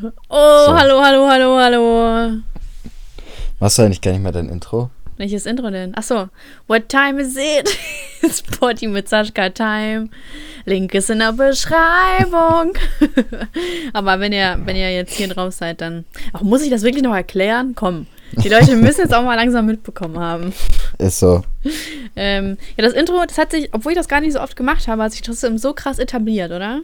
Oh, so. hallo, hallo, hallo, hallo. Machst du eigentlich gar nicht mehr dein Intro? Welches Intro denn? Achso. What time is it? It's Party mit Sascha Time. Link ist in der Beschreibung. Aber wenn ihr, wenn ihr jetzt hier drauf seid, dann. Ach, muss ich das wirklich noch erklären? Komm. Die Leute müssen jetzt auch mal langsam mitbekommen haben. Ist so. Ähm, ja, das Intro, das hat sich, obwohl ich das gar nicht so oft gemacht habe, hat sich trotzdem so krass etabliert, oder?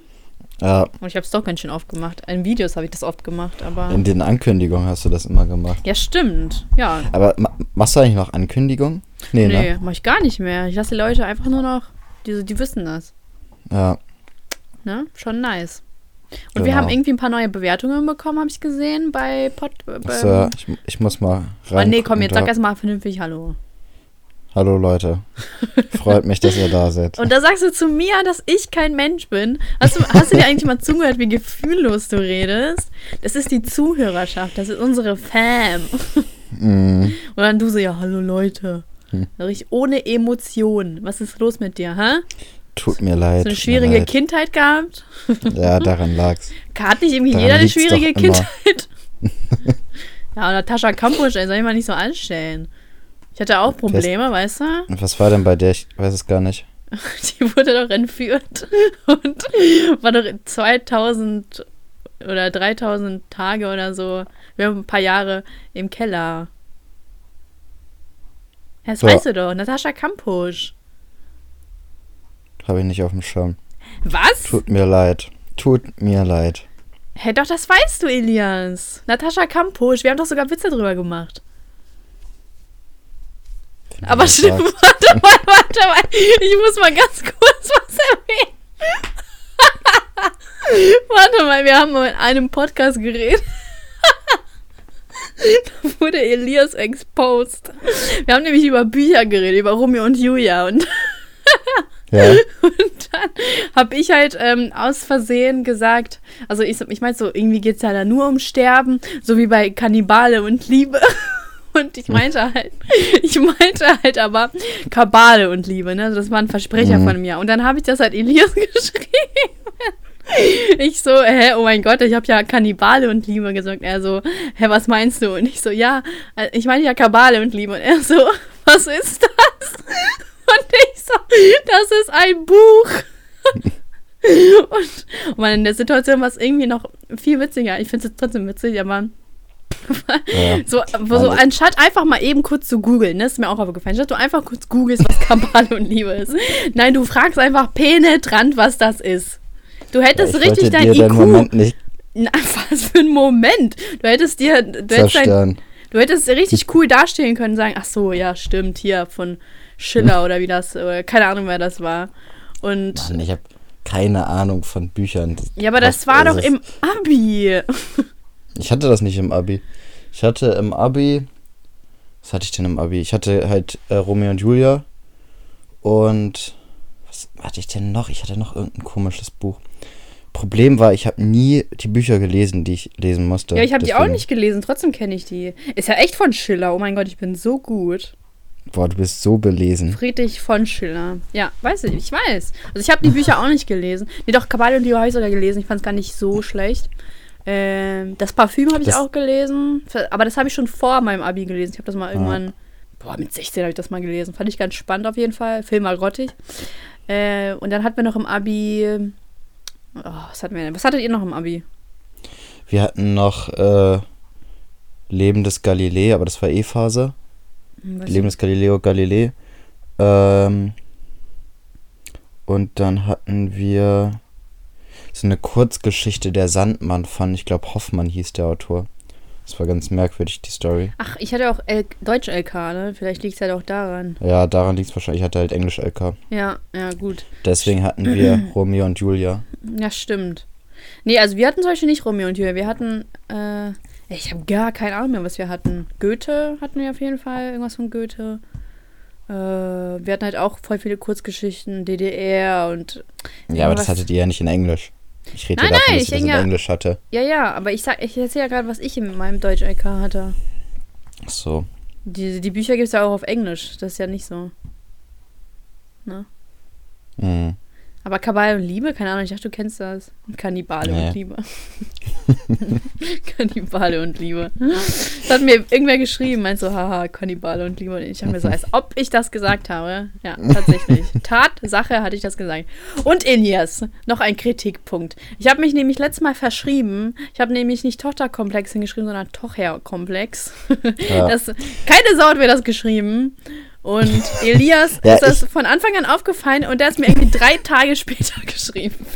Ja. Und ich habe es doch ganz schön oft gemacht. In Videos habe ich das oft gemacht, aber. In den Ankündigungen hast du das immer gemacht. Ja, stimmt. Ja. Aber ma machst du eigentlich noch Ankündigungen? Nee, nee ne? mach ich gar nicht mehr. Ich lasse die Leute einfach nur noch, die, die wissen das. Ja. Ne? Schon nice. Und genau. wir haben irgendwie ein paar neue Bewertungen bekommen, habe ich gesehen, bei Pod. Bei so, ich, ich, muss mal rein. Oh, nee, komm, jetzt sag erst mal vernünftig Hallo. Hallo Leute. Freut mich, dass ihr da seid. Und da sagst du zu mir, dass ich kein Mensch bin. Hast du, hast du dir eigentlich mal zugehört, wie gefühllos du redest? Das ist die Zuhörerschaft, das ist unsere Fam. Mm. Und dann du so, ja, hallo Leute. Hm. Ohne Emotionen. Was ist los mit dir, hä? Tut mir leid. So eine schwierige Kindheit gehabt? Ja, daran lag's. Hat nicht irgendwie daran jeder eine schwierige Kindheit? ja, und Natascha Kampusch, ey, soll ich mal nicht so anstellen. Ich hatte auch Probleme, was, weißt du? Was war denn bei der? Ich weiß es gar nicht. Die wurde doch entführt und war doch 2000 oder 3000 Tage oder so. Wir haben ein paar Jahre im Keller. Das so. weißt du doch, Natascha Kampusch. Habe ich nicht auf dem Schirm. Was? Tut mir leid. Tut mir leid. Hä, hey, doch, das weißt du, Elias. Natascha Kampusch, wir haben doch sogar Witze drüber gemacht. Aber stimmt, warte mal, warte mal. Ich muss mal ganz kurz was erwähnen. warte mal, wir haben mal in einem Podcast geredet. da wurde Elias exposed. Wir haben nämlich über Bücher geredet, über Romeo und Julia. Und, ja. und dann habe ich halt ähm, aus Versehen gesagt, also ich, ich meine so, irgendwie geht es ja da nur um Sterben, so wie bei Kannibale und Liebe. Und ich meinte halt, ich meinte halt aber Kabale und Liebe, ne? Das war ein Versprecher mhm. von mir. Und dann habe ich das halt Elias geschrieben. Ich so, hä, oh mein Gott, ich habe ja Kannibale und Liebe gesagt. Er so, hä, was meinst du? Und ich so, ja, äh, ich meine ja Kabale und Liebe. Und er so, was ist das? Und ich so, das ist ein Buch. Und, und in der Situation war es irgendwie noch viel witziger. Ich finde es trotzdem witzig, aber ja. So, so anstatt einfach mal eben kurz zu googeln, das ist mir auch aufgefallen, anstatt du einfach kurz googelst, was Kabale und Liebe ist. Nein, du fragst einfach penetrant, was das ist. Du hättest ja, richtig dein IQ. Moment nicht Na, was für ein Moment. Du hättest dir. Du hättest, dein, du hättest richtig cool dastehen können und sagen: Ach so, ja, stimmt, hier von Schiller oder wie das, oder keine Ahnung, wer das war. Und. Mann, ich habe keine Ahnung von Büchern. Ja, aber das war doch im Abi. Ich hatte das nicht im Abi. Ich hatte im Abi. Was hatte ich denn im Abi? Ich hatte halt äh, Romeo und Julia. Und. Was hatte ich denn noch? Ich hatte noch irgendein komisches Buch. Problem war, ich habe nie die Bücher gelesen, die ich lesen musste. Ja, ich habe die auch nicht gelesen, trotzdem kenne ich die. Ist ja echt von Schiller. Oh mein Gott, ich bin so gut. Boah, du bist so belesen. Friedrich von Schiller. Ja, weiß ich, ich weiß. Also ich habe die Bücher auch nicht gelesen. Nee, doch, Kabale und die sogar gelesen. Ich fand es gar nicht so schlecht. Ähm, das Parfüm habe ich auch gelesen. Aber das habe ich schon vor meinem Abi gelesen. Ich habe das mal irgendwann, ah. boah, mit 16 habe ich das mal gelesen. Fand ich ganz spannend auf jeden Fall. Film war grottig. Äh, und dann hatten wir noch im Abi. Oh, was hatten wir denn? Was hattet ihr noch im Abi? Wir hatten noch äh, Leben des Galilei, aber das war E-Phase. Hm, Leben des Galileo Galilei. Ähm, und dann hatten wir so eine Kurzgeschichte der Sandmann von, ich glaube, Hoffmann hieß der Autor. Das war ganz merkwürdig, die Story. Ach, ich hatte auch Deutsch-LK, ne? Vielleicht liegt es halt auch daran. Ja, daran liegt es wahrscheinlich. Ich hatte halt Englisch-LK. Ja, ja, gut. Deswegen hatten wir Romeo und Julia. Ja, stimmt. Nee, also wir hatten zum Beispiel nicht Romeo und Julia. Wir hatten, äh, ich habe gar keine Ahnung mehr, was wir hatten. Goethe hatten wir auf jeden Fall, irgendwas von Goethe. Äh, wir hatten halt auch voll viele Kurzgeschichten, DDR und. Ja, aber das hattet ihr ja nicht in Englisch. Ich rede nein, davon, nein, dass ich das in ja, Englisch hatte. Ja, ja, aber ich sag, ich erzähle ja gerade, was ich in meinem Deutsch-LK hatte. Ach so. Die, die Bücher gibt es ja auch auf Englisch. Das ist ja nicht so. Ne? Mhm. Aber Kabal und Liebe? Keine Ahnung, ich dachte, du kennst das. Kannibale nee. und Liebe. Kannibale und Liebe. Das hat mir irgendwer geschrieben, meint so, haha, Kannibale und Liebe. Und ich habe mir so, als ob ich das gesagt habe. Ja, tatsächlich. Tatsache hatte ich das gesagt. Und Inias, noch ein Kritikpunkt. Ich habe mich nämlich letztes Mal verschrieben. Ich habe nämlich nicht Tochterkomplex hingeschrieben, sondern Tocherkomplex. Ja. Das, keine Sau hat mir das geschrieben. Und Elias ja, ist das von Anfang an aufgefallen und der ist mir irgendwie drei Tage später geschrieben.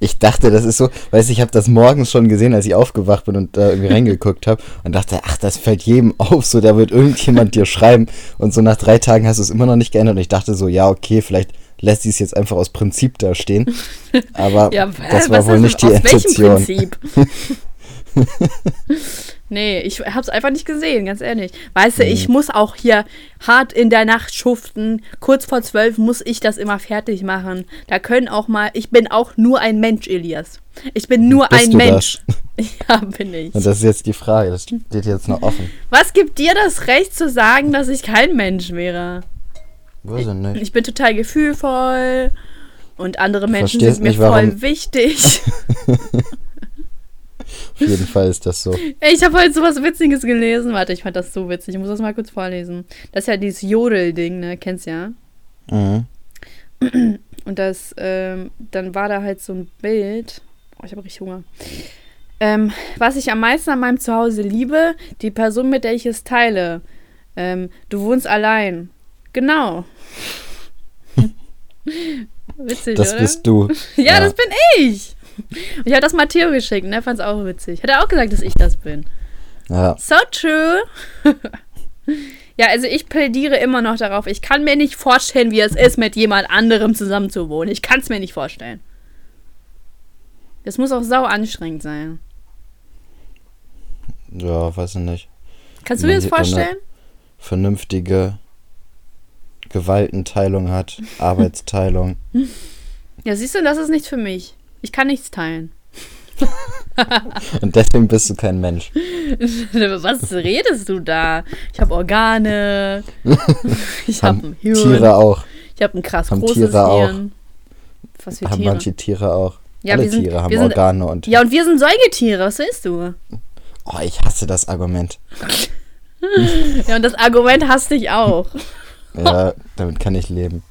Ich dachte, das ist so, weißt du, ich habe das morgens schon gesehen, als ich aufgewacht bin und da äh, irgendwie reingeguckt habe und dachte, ach, das fällt jedem auf, so, da wird irgendjemand dir schreiben und so nach drei Tagen hast du es immer noch nicht geändert und ich dachte so, ja, okay, vielleicht lässt sie es jetzt einfach aus Prinzip da stehen. Aber ja, das war wohl nicht die Intention. Aus welchem Prinzip? Nee, ich hab's einfach nicht gesehen, ganz ehrlich. Weißt du, ich mhm. muss auch hier hart in der Nacht schuften. Kurz vor zwölf muss ich das immer fertig machen. Da können auch mal, ich bin auch nur ein Mensch, Elias. Ich bin nur Bist ein Mensch. Das? Ja, bin ich. Und das ist jetzt die Frage, das steht jetzt noch offen. Was gibt dir das Recht zu sagen, dass ich kein Mensch wäre? Weiß ich nicht. Ich bin total gefühlvoll und andere Menschen sind mir nicht, voll wichtig. Auf jeden Fall ist das so. Ich habe heute so was Witziges gelesen. Warte, ich fand das so witzig. Ich muss das mal kurz vorlesen. Das ist ja dieses Jodel-Ding, ne? Kennst du ja? Mhm. Und das, ähm, dann war da halt so ein Bild. Oh, ich habe richtig Hunger. Ähm, was ich am meisten an meinem Zuhause liebe, die Person, mit der ich es teile. Ähm, du wohnst allein. Genau. Witzig, das oder? Das bist du. ja, ja, das bin ich. Ich habe das Matteo geschickt und er fand es auch witzig. Hat er auch gesagt, dass ich das bin. Ja. So true. ja, also ich plädiere immer noch darauf. Ich kann mir nicht vorstellen, wie es ist, mit jemand anderem zusammen zu wohnen. Ich kann es mir nicht vorstellen. Das muss auch sau anstrengend sein. Ja, weiß ich nicht. Kannst du dir das vorstellen? Vernünftige Gewaltenteilung hat, Arbeitsteilung. Ja, siehst du, das ist nichts für mich. Ich kann nichts teilen. Und deswegen bist du kein Mensch. Was redest du da? Ich habe Organe. Ich habe ein Hirn. Tiere auch. Ich habe ein krass haben großes Tiere Hirn. Auch. Was für Tiere? Haben manche Tiere auch. Ja, Alle sind, Tiere haben sind, Organe und. Ja, und wir sind Säugetiere. Was willst du? Oh, ich hasse das Argument. ja, und das Argument hasst dich auch. Ja, damit kann ich leben.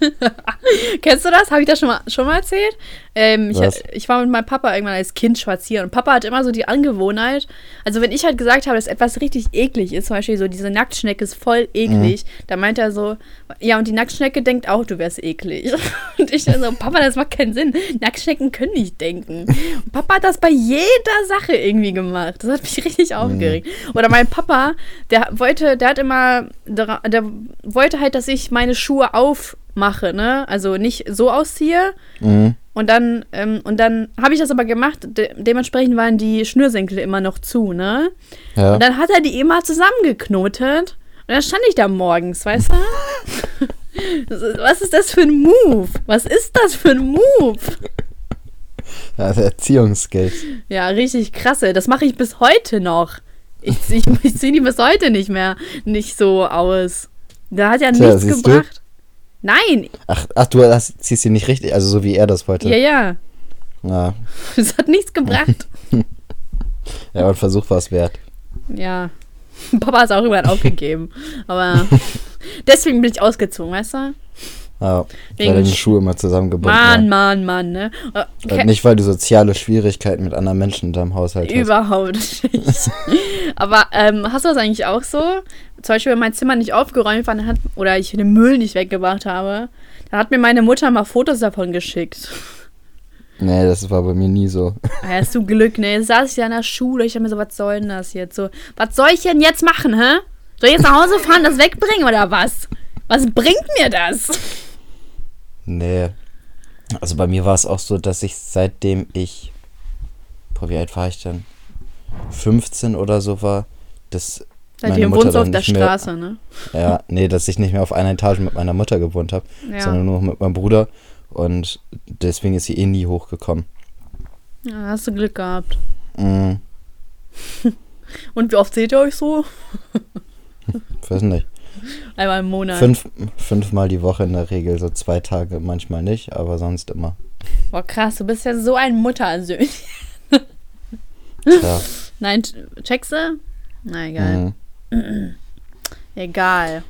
Kennst du das? Habe ich das schon mal, schon mal erzählt? Ähm, ich, ich, war mit meinem Papa irgendwann als Kind spazieren und Papa hat immer so die Angewohnheit, also wenn ich halt gesagt habe, dass etwas richtig eklig ist, zum Beispiel so diese Nacktschnecke ist voll eklig, mhm. dann meint er so, ja und die Nacktschnecke denkt auch, du wärst eklig. Und ich so, Papa, das macht keinen Sinn. Nacktschnecken können nicht denken. Und Papa hat das bei jeder Sache irgendwie gemacht. Das hat mich richtig mhm. aufgeregt. Oder mein Papa, der wollte, der hat immer, der, der wollte halt, dass ich meine Schuhe aufmache, ne? Also nicht so ausziehe. Mhm. Und dann, ähm, und dann habe ich das aber gemacht. De dementsprechend waren die Schnürsenkel immer noch zu, ne? Ja. Und dann hat er die immer zusammengeknotet. Und dann stand ich da morgens, weißt du? Was ist das für ein Move? Was ist das für ein Move? Ja, Erziehungsskills. Ja, richtig krasse. Das mache ich bis heute noch. Ich, ich, ich ziehe die bis heute nicht mehr nicht so aus. Da hat ja Tja, nichts gebracht. Du? Nein. Ach, ach du hast, ziehst sie nicht richtig, also so wie er das wollte. Ja, ja. Ja. Das hat nichts gebracht. ja, aber ein Versuch war es wert. Ja. Papa hat es auch irgendwann aufgegeben. Aber deswegen bin ich ausgezogen, weißt du? Ja, Wegen weil deine Schuhe immer zusammengebunden Mann, Mann, Mann, ne? Okay. Nicht, weil du soziale Schwierigkeiten mit anderen Menschen in deinem Haushalt hast. Überhaupt nicht. Aber ähm, hast du das eigentlich auch so? Zum Beispiel, wenn mein Zimmer nicht aufgeräumt war hat, oder ich den Müll nicht weggebracht habe, dann hat mir meine Mutter mal Fotos davon geschickt. Nee, das war bei mir nie so. Ja, hast du Glück, ne? Jetzt saß ich ja in der Schule, ich hab mir so, was soll denn das jetzt? So, was soll ich denn jetzt machen, hä? Soll ich jetzt nach Hause fahren, das wegbringen oder was? Was bringt mir das? Nee. Also bei mir war es auch so, dass ich seitdem ich. Boah, wie alt war ich denn? 15 oder so war, dass. Seitdem wohnst du auf der mehr, Straße, ne? Ja, nee, dass ich nicht mehr auf einer Etage mit meiner Mutter gewohnt habe, ja. sondern nur mit meinem Bruder. Und deswegen ist sie eh nie hochgekommen. Ja, hast du Glück gehabt. Mm. Und wie oft seht ihr euch so? Weiß nicht. Einmal im Monat. Fünf, fünfmal die Woche in der Regel, so zwei Tage manchmal nicht, aber sonst immer. Boah, krass, du bist ja so ein Muttersöhnchen. ja. Nein, checkst du? Na, egal. Mhm. Egal.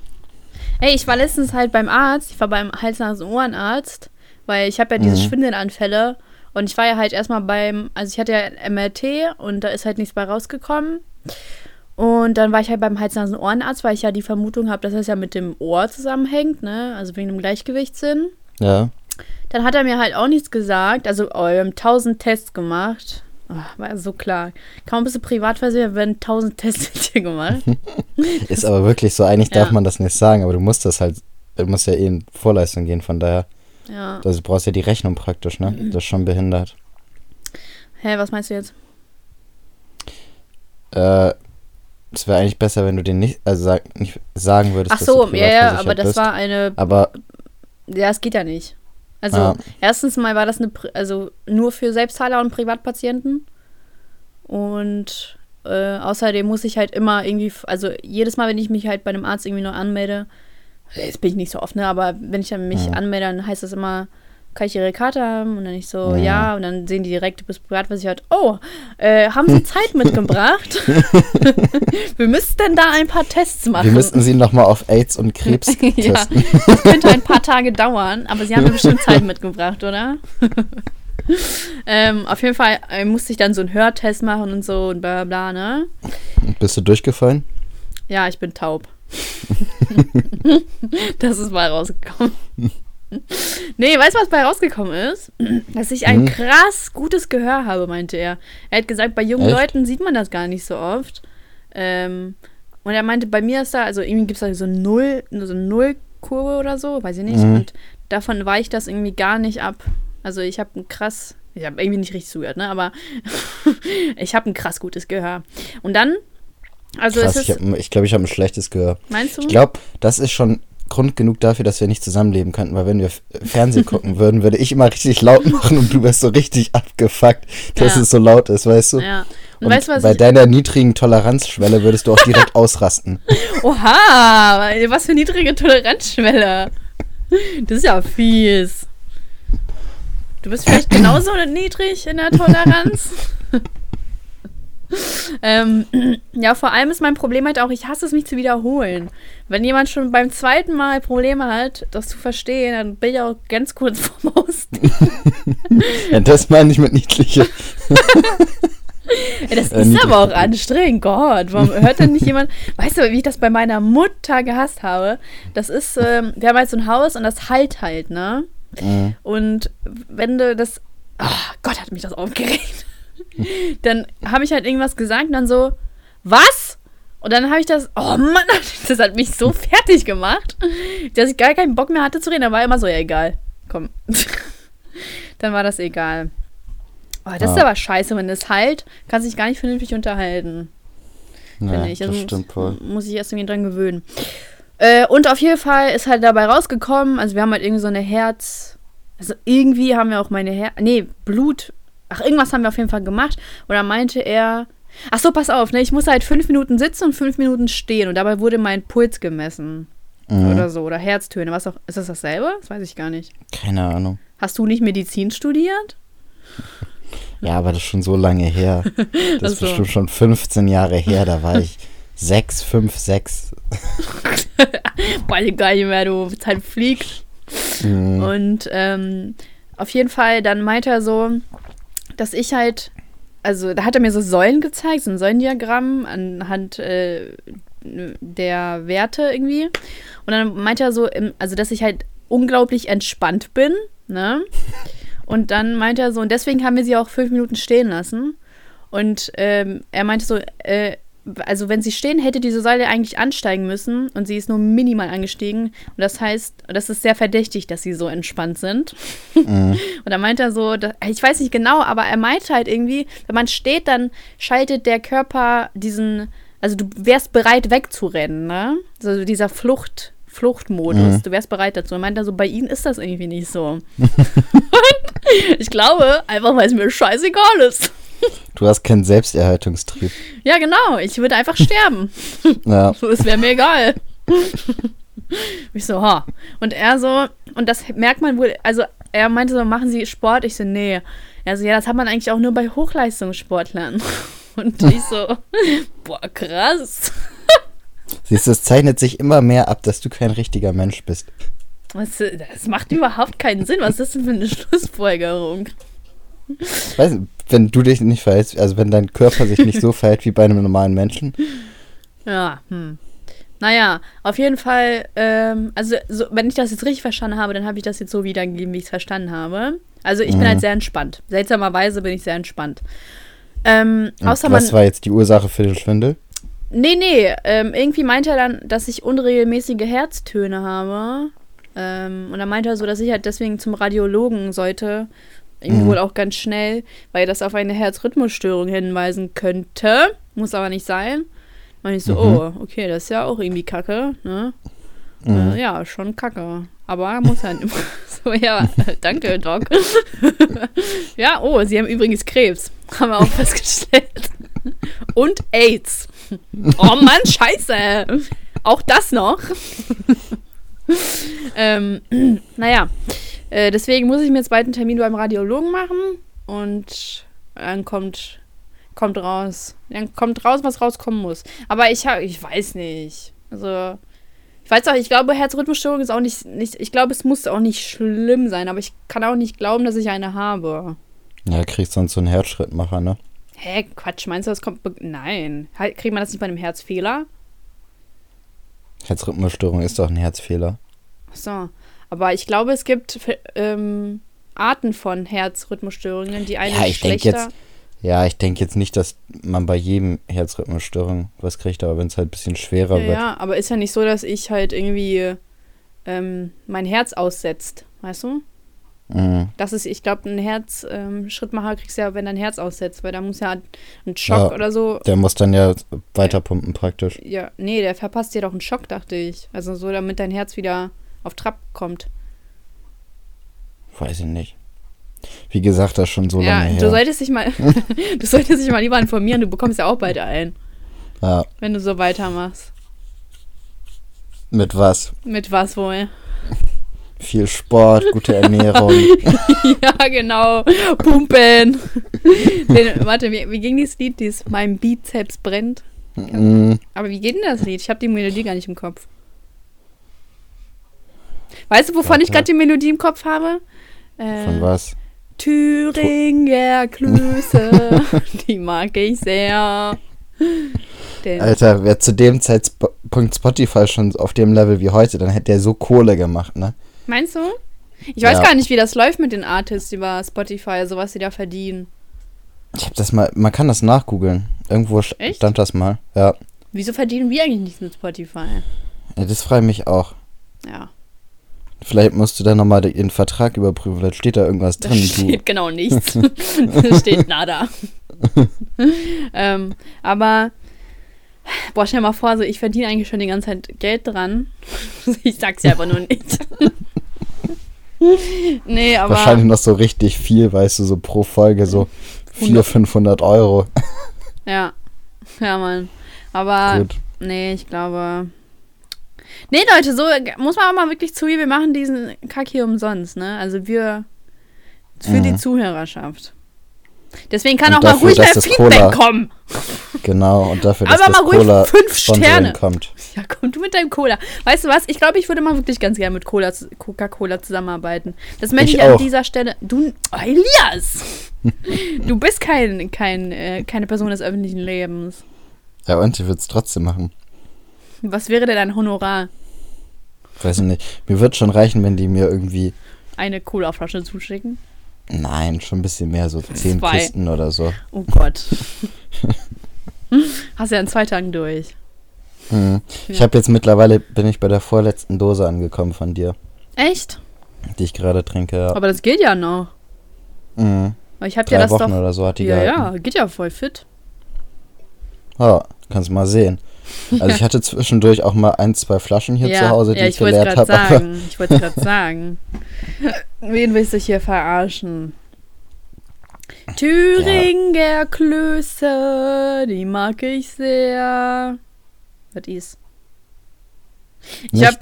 Ey, ich war letztens halt beim Arzt. Ich war beim Hals-Nasen-Ohrenarzt, weil ich habe ja diese mhm. Schwindelanfälle. Und ich war ja halt erstmal beim, also ich hatte ja MRT und da ist halt nichts bei rausgekommen. Und dann war ich halt beim Hals-Nasen-Ohrenarzt, weil ich ja die Vermutung habe, dass das ja mit dem Ohr zusammenhängt, ne? Also wegen dem Gleichgewichtssinn. Ja. Dann hat er mir halt auch nichts gesagt. Also, oh, wir haben tausend Tests gemacht. Oh, war so klar. Kaum bist du privat versichert, werden tausend Tests mit dir gemacht. ist aber wirklich so. Eigentlich ja. darf man das nicht sagen, aber du musst das halt, du musst ja eh in Vorleistung gehen, von daher. Ja. Also du brauchst ja die Rechnung praktisch, ne? Das ist schon behindert. Hä, was meinst du jetzt? Äh, es wäre eigentlich besser, wenn du den nicht, also sag, nicht sagen würdest. Ach so, ja, ja, aber das bist. war eine. Aber. Ja, es geht ja nicht. Also ja. erstens mal war das eine, also nur für Selbstzahler und Privatpatienten. Und äh, außerdem muss ich halt immer irgendwie, also jedes Mal, wenn ich mich halt bei einem Arzt irgendwie noch anmelde, jetzt bin ich nicht so oft, ne, aber wenn ich dann mich ja. anmelde, dann heißt das immer, kann ich Ihre Karte haben? Und dann ich so, ja. ja. Und dann sehen die direkt, du bist privatversichert. Oh, äh, haben Sie Zeit mitgebracht? Wir müssten da ein paar Tests machen. Wir müssten Sie nochmal auf AIDS und Krebs testen. ja, das könnte ein paar Tage dauern, aber Sie haben mir bestimmt Zeit mitgebracht, oder? ähm, auf jeden Fall äh, musste ich dann so einen Hörtest machen und so und bla bla, ne? Bist du durchgefallen? Ja, ich bin taub. das ist mal rausgekommen. Nee, weißt du, was bei rausgekommen ist? Dass ich ein mhm. krass gutes Gehör habe, meinte er. Er hat gesagt, bei jungen Echt? Leuten sieht man das gar nicht so oft. Ähm, und er meinte, bei mir ist da, also irgendwie gibt es da so Null, so eine Nullkurve oder so, weiß ich nicht. Mhm. Und davon weicht das irgendwie gar nicht ab. Also ich habe ein krass, ich habe irgendwie nicht richtig zugehört, ne? Aber ich habe ein krass gutes Gehör. Und dann also Krass, ich glaube, ich, glaub, ich habe ein schlechtes Gehör. Meinst du? Ich glaube, das ist schon Grund genug dafür, dass wir nicht zusammenleben könnten, weil wenn wir Fernsehen gucken würden, würde ich immer richtig laut machen und du wärst so richtig abgefuckt, dass ja. es so laut ist, weißt du? Ja. Und, und weißt, bei deiner niedrigen Toleranzschwelle würdest du auch direkt ausrasten. Oha, was für niedrige Toleranzschwelle. Das ist ja fies. Du bist vielleicht genauso niedrig in der Toleranz. ähm, ja, vor allem ist mein Problem halt auch, ich hasse es, mich zu wiederholen. Wenn jemand schon beim zweiten Mal Probleme hat, das zu verstehen, dann bin ich auch ganz kurz vorm Ausziehen. ja, das meine ich mit niedliche. ja, das äh, ist aber auch anstrengend. Gott, warum hört denn nicht jemand? Weißt du, wie ich das bei meiner Mutter gehasst habe? Das ist, ähm, wir haben halt so ein Haus und das halt halt, ne? Mhm. Und wenn du das. Oh Gott, hat mich das aufgeregt dann habe ich halt irgendwas gesagt und dann so, was? Und dann habe ich das, oh Mann, das hat mich so fertig gemacht, dass ich gar keinen Bock mehr hatte zu reden. Da war immer so, ja, egal. Komm. dann war das egal. Oh, das ah. ist aber scheiße, wenn das halt, kann sich gar nicht vernünftig unterhalten. Ja, ich. Also das stimmt voll. Muss ich erst irgendwie dran gewöhnen. Äh, und auf jeden Fall ist halt dabei rausgekommen, also wir haben halt irgendwie so eine Herz, also irgendwie haben wir auch meine Herz, nee, Blut, Ach, irgendwas haben wir auf jeden Fall gemacht. Und dann meinte er, ach so, pass auf, ne, ich muss halt fünf Minuten sitzen und fünf Minuten stehen. Und dabei wurde mein Puls gemessen. Mhm. Oder so. Oder Herztöne. Was auch, ist das dasselbe? Das weiß ich gar nicht. Keine Ahnung. Hast du nicht Medizin studiert? Ja, aber das ist schon so lange her. Das ist bestimmt schon 15 Jahre her. Da war ich 6, 5, 6. Weiß ich gar nicht mehr, du Zeit fliegt. Mhm. Und ähm, auf jeden Fall, dann meinte er so, dass ich halt, also da hat er mir so Säulen gezeigt, so ein Säulendiagramm anhand äh, der Werte irgendwie. Und dann meinte er so, also dass ich halt unglaublich entspannt bin, ne? Und dann meinte er so, und deswegen haben wir sie auch fünf Minuten stehen lassen. Und ähm, er meinte so, äh, also wenn sie stehen, hätte diese Säule eigentlich ansteigen müssen und sie ist nur minimal angestiegen. Und das heißt, das ist sehr verdächtig, dass sie so entspannt sind. Mhm. Und da meint er so, ich weiß nicht genau, aber er meinte halt irgendwie, wenn man steht, dann schaltet der Körper diesen, also du wärst bereit wegzurennen, ne? Also dieser Flucht, Fluchtmodus, mhm. du wärst bereit dazu. Er meinte so, bei ihnen ist das irgendwie nicht so. ich glaube, einfach weil es mir scheißegal ist. Du hast keinen Selbsterhaltungstrieb. Ja, genau. Ich würde einfach sterben. Ja. Es wäre mir egal. Ich so, ha. Und er so, und das merkt man wohl, also er meinte so, machen Sie Sport? Ich so, nee. Er so, ja, das hat man eigentlich auch nur bei Hochleistungssportlern. Und ich so, boah, krass. Siehst du, es zeichnet sich immer mehr ab, dass du kein richtiger Mensch bist. Was, das macht überhaupt keinen Sinn. Was ist das denn für eine Schlussfolgerung? Weiß nicht, wenn du dich nicht verhältst, also wenn dein Körper sich nicht so verhält wie bei einem normalen Menschen. Ja, hm. Naja, auf jeden Fall, ähm, also so, wenn ich das jetzt richtig verstanden habe, dann habe ich das jetzt so wiedergegeben, wie ich es verstanden habe. Also ich mhm. bin halt sehr entspannt. Seltsamerweise bin ich sehr entspannt. Ähm, außer was man, war jetzt die Ursache für den Schwindel? Nee, nee. Ähm, irgendwie meinte er dann, dass ich unregelmäßige Herztöne habe. Ähm, und dann meinte er so, dass ich halt deswegen zum Radiologen sollte. Irgendwie mhm. wohl auch ganz schnell, weil das auf eine Herzrhythmusstörung hinweisen könnte. Muss aber nicht sein. Und ich so, mhm. oh, okay, das ist ja auch irgendwie kacke, ne? Mhm. Äh, ja, schon kacke. Aber muss halt immer. so, ja, danke, Doc. ja, oh, sie haben übrigens Krebs. Haben wir auch festgestellt. Und AIDS. Oh Mann, scheiße. Auch das noch. ähm, naja, äh, deswegen muss ich mir jetzt bald einen Termin beim Radiologen machen und dann kommt, kommt raus. Dann kommt raus, was rauskommen muss. Aber ich, ich weiß nicht. Also, ich weiß auch, ich glaube, Herzrhythmusstörung ist auch nicht, nicht, ich glaube, es muss auch nicht schlimm sein, aber ich kann auch nicht glauben, dass ich eine habe. Ja, kriegst sonst so einen Herzschrittmacher, ne? Hä, Quatsch, meinst du, das kommt. Nein. Kriegt man das nicht bei einem Herzfehler? Herzrhythmusstörung ist doch ein Herzfehler. Ach so. Aber ich glaube, es gibt ähm, Arten von Herzrhythmusstörungen, die eine ja, ich schlechter. Jetzt, ja, ich denke jetzt nicht, dass man bei jedem Herzrhythmusstörung was kriegt, aber wenn es halt ein bisschen schwerer ja, wird. Ja, aber ist ja nicht so, dass ich halt irgendwie ähm, mein Herz aussetzt, weißt du? Mhm. Das ist, ich glaube, ein Herzschrittmacher ähm, kriegst du ja, wenn dein Herz aussetzt, weil da muss ja ein Schock ja, oder so. Der muss dann ja weiterpumpen praktisch. Ja, nee, der verpasst dir doch einen Schock, dachte ich. Also so, damit dein Herz wieder auf Trab kommt. Weiß ich nicht. Wie gesagt, das ist schon so ja, lange her. Du solltest dich mal, du solltest dich mal lieber informieren, du bekommst ja auch bald ein. Ja. Wenn du so weitermachst. Mit was? Mit was wohl? Viel Sport, gute Ernährung. ja, genau. Pumpen. Den, warte, wie, wie ging dieses Lied? Dieses Mein Bizeps brennt. Mm. Aber wie geht denn das Lied? Ich habe die Melodie gar nicht im Kopf. Weißt du, wovon warte. ich gerade die Melodie im Kopf habe? Äh, Von was? Thüringer Klöße. die mag ich sehr. Den Alter, wer zu dem Zeitpunkt Spotify schon auf dem Level wie heute, dann hätte der so Kohle gemacht, ne? Meinst du? Ich weiß ja. gar nicht, wie das läuft mit den Artists über Spotify, also was sie da verdienen. Ich hab das mal, man kann das nachgoogeln. Irgendwo Echt? stand das mal, ja. Wieso verdienen wir eigentlich nichts mit Spotify? Ja, das freut mich auch. Ja. Vielleicht musst du dann nochmal den Vertrag überprüfen, vielleicht steht da irgendwas drin. Da steht genau nichts. da steht nada. ähm, aber, boah, stell dir mal vor, so, ich verdiene eigentlich schon die ganze Zeit Geld dran. ich sag's ja aber nur nicht. nee, aber. Wahrscheinlich noch so richtig viel, weißt du, so pro Folge so 400, 500 Euro. ja. Ja, Mann. Aber. Gut. Nee, ich glaube. Nee, Leute, so muss man auch mal wirklich zugeben, wir machen diesen Kack hier umsonst, ne? Also wir. Für mhm. die Zuhörerschaft. Deswegen kann und auch dafür, mal ruhig mehr Feedback Cola, kommen. Genau, und dafür, dass Aber das mal ruhig Cola fünf Sterne kommt. Ja, komm du mit deinem Cola. Weißt du was? Ich glaube, ich würde mal wirklich ganz gerne mit Coca-Cola zusammenarbeiten. Das möchte ich, ich an dieser Stelle. Du, oh, Elias! du bist kein, kein, äh, keine Person des öffentlichen Lebens. Ja, und ich würde es trotzdem machen. Was wäre denn dein Honorar? Weiß ich nicht. Mir wird schon reichen, wenn die mir irgendwie. Eine Cola-Flasche zuschicken? Nein, schon ein bisschen mehr, so zehn Zwei. Kisten oder so. Oh Gott. Hast ja in zwei Tagen durch. Mhm. Ja. Ich habe jetzt mittlerweile, bin ich bei der vorletzten Dose angekommen von dir. Echt? Die ich gerade trinke, ja. Aber das geht ja noch. Mhm. Ich habe ja das Wochen doch. oder so hat die Ja, gehalten. ja, geht ja voll fit. Ja, kannst mal sehen. Also ich hatte zwischendurch auch mal ein, zwei Flaschen hier ja, zu Hause, die ja, ich, ich geleert habe. Ich wollte gerade sagen. Wen willst du hier verarschen? Thüringer ja. Klöße, die mag ich sehr. Was ist? Ich hab,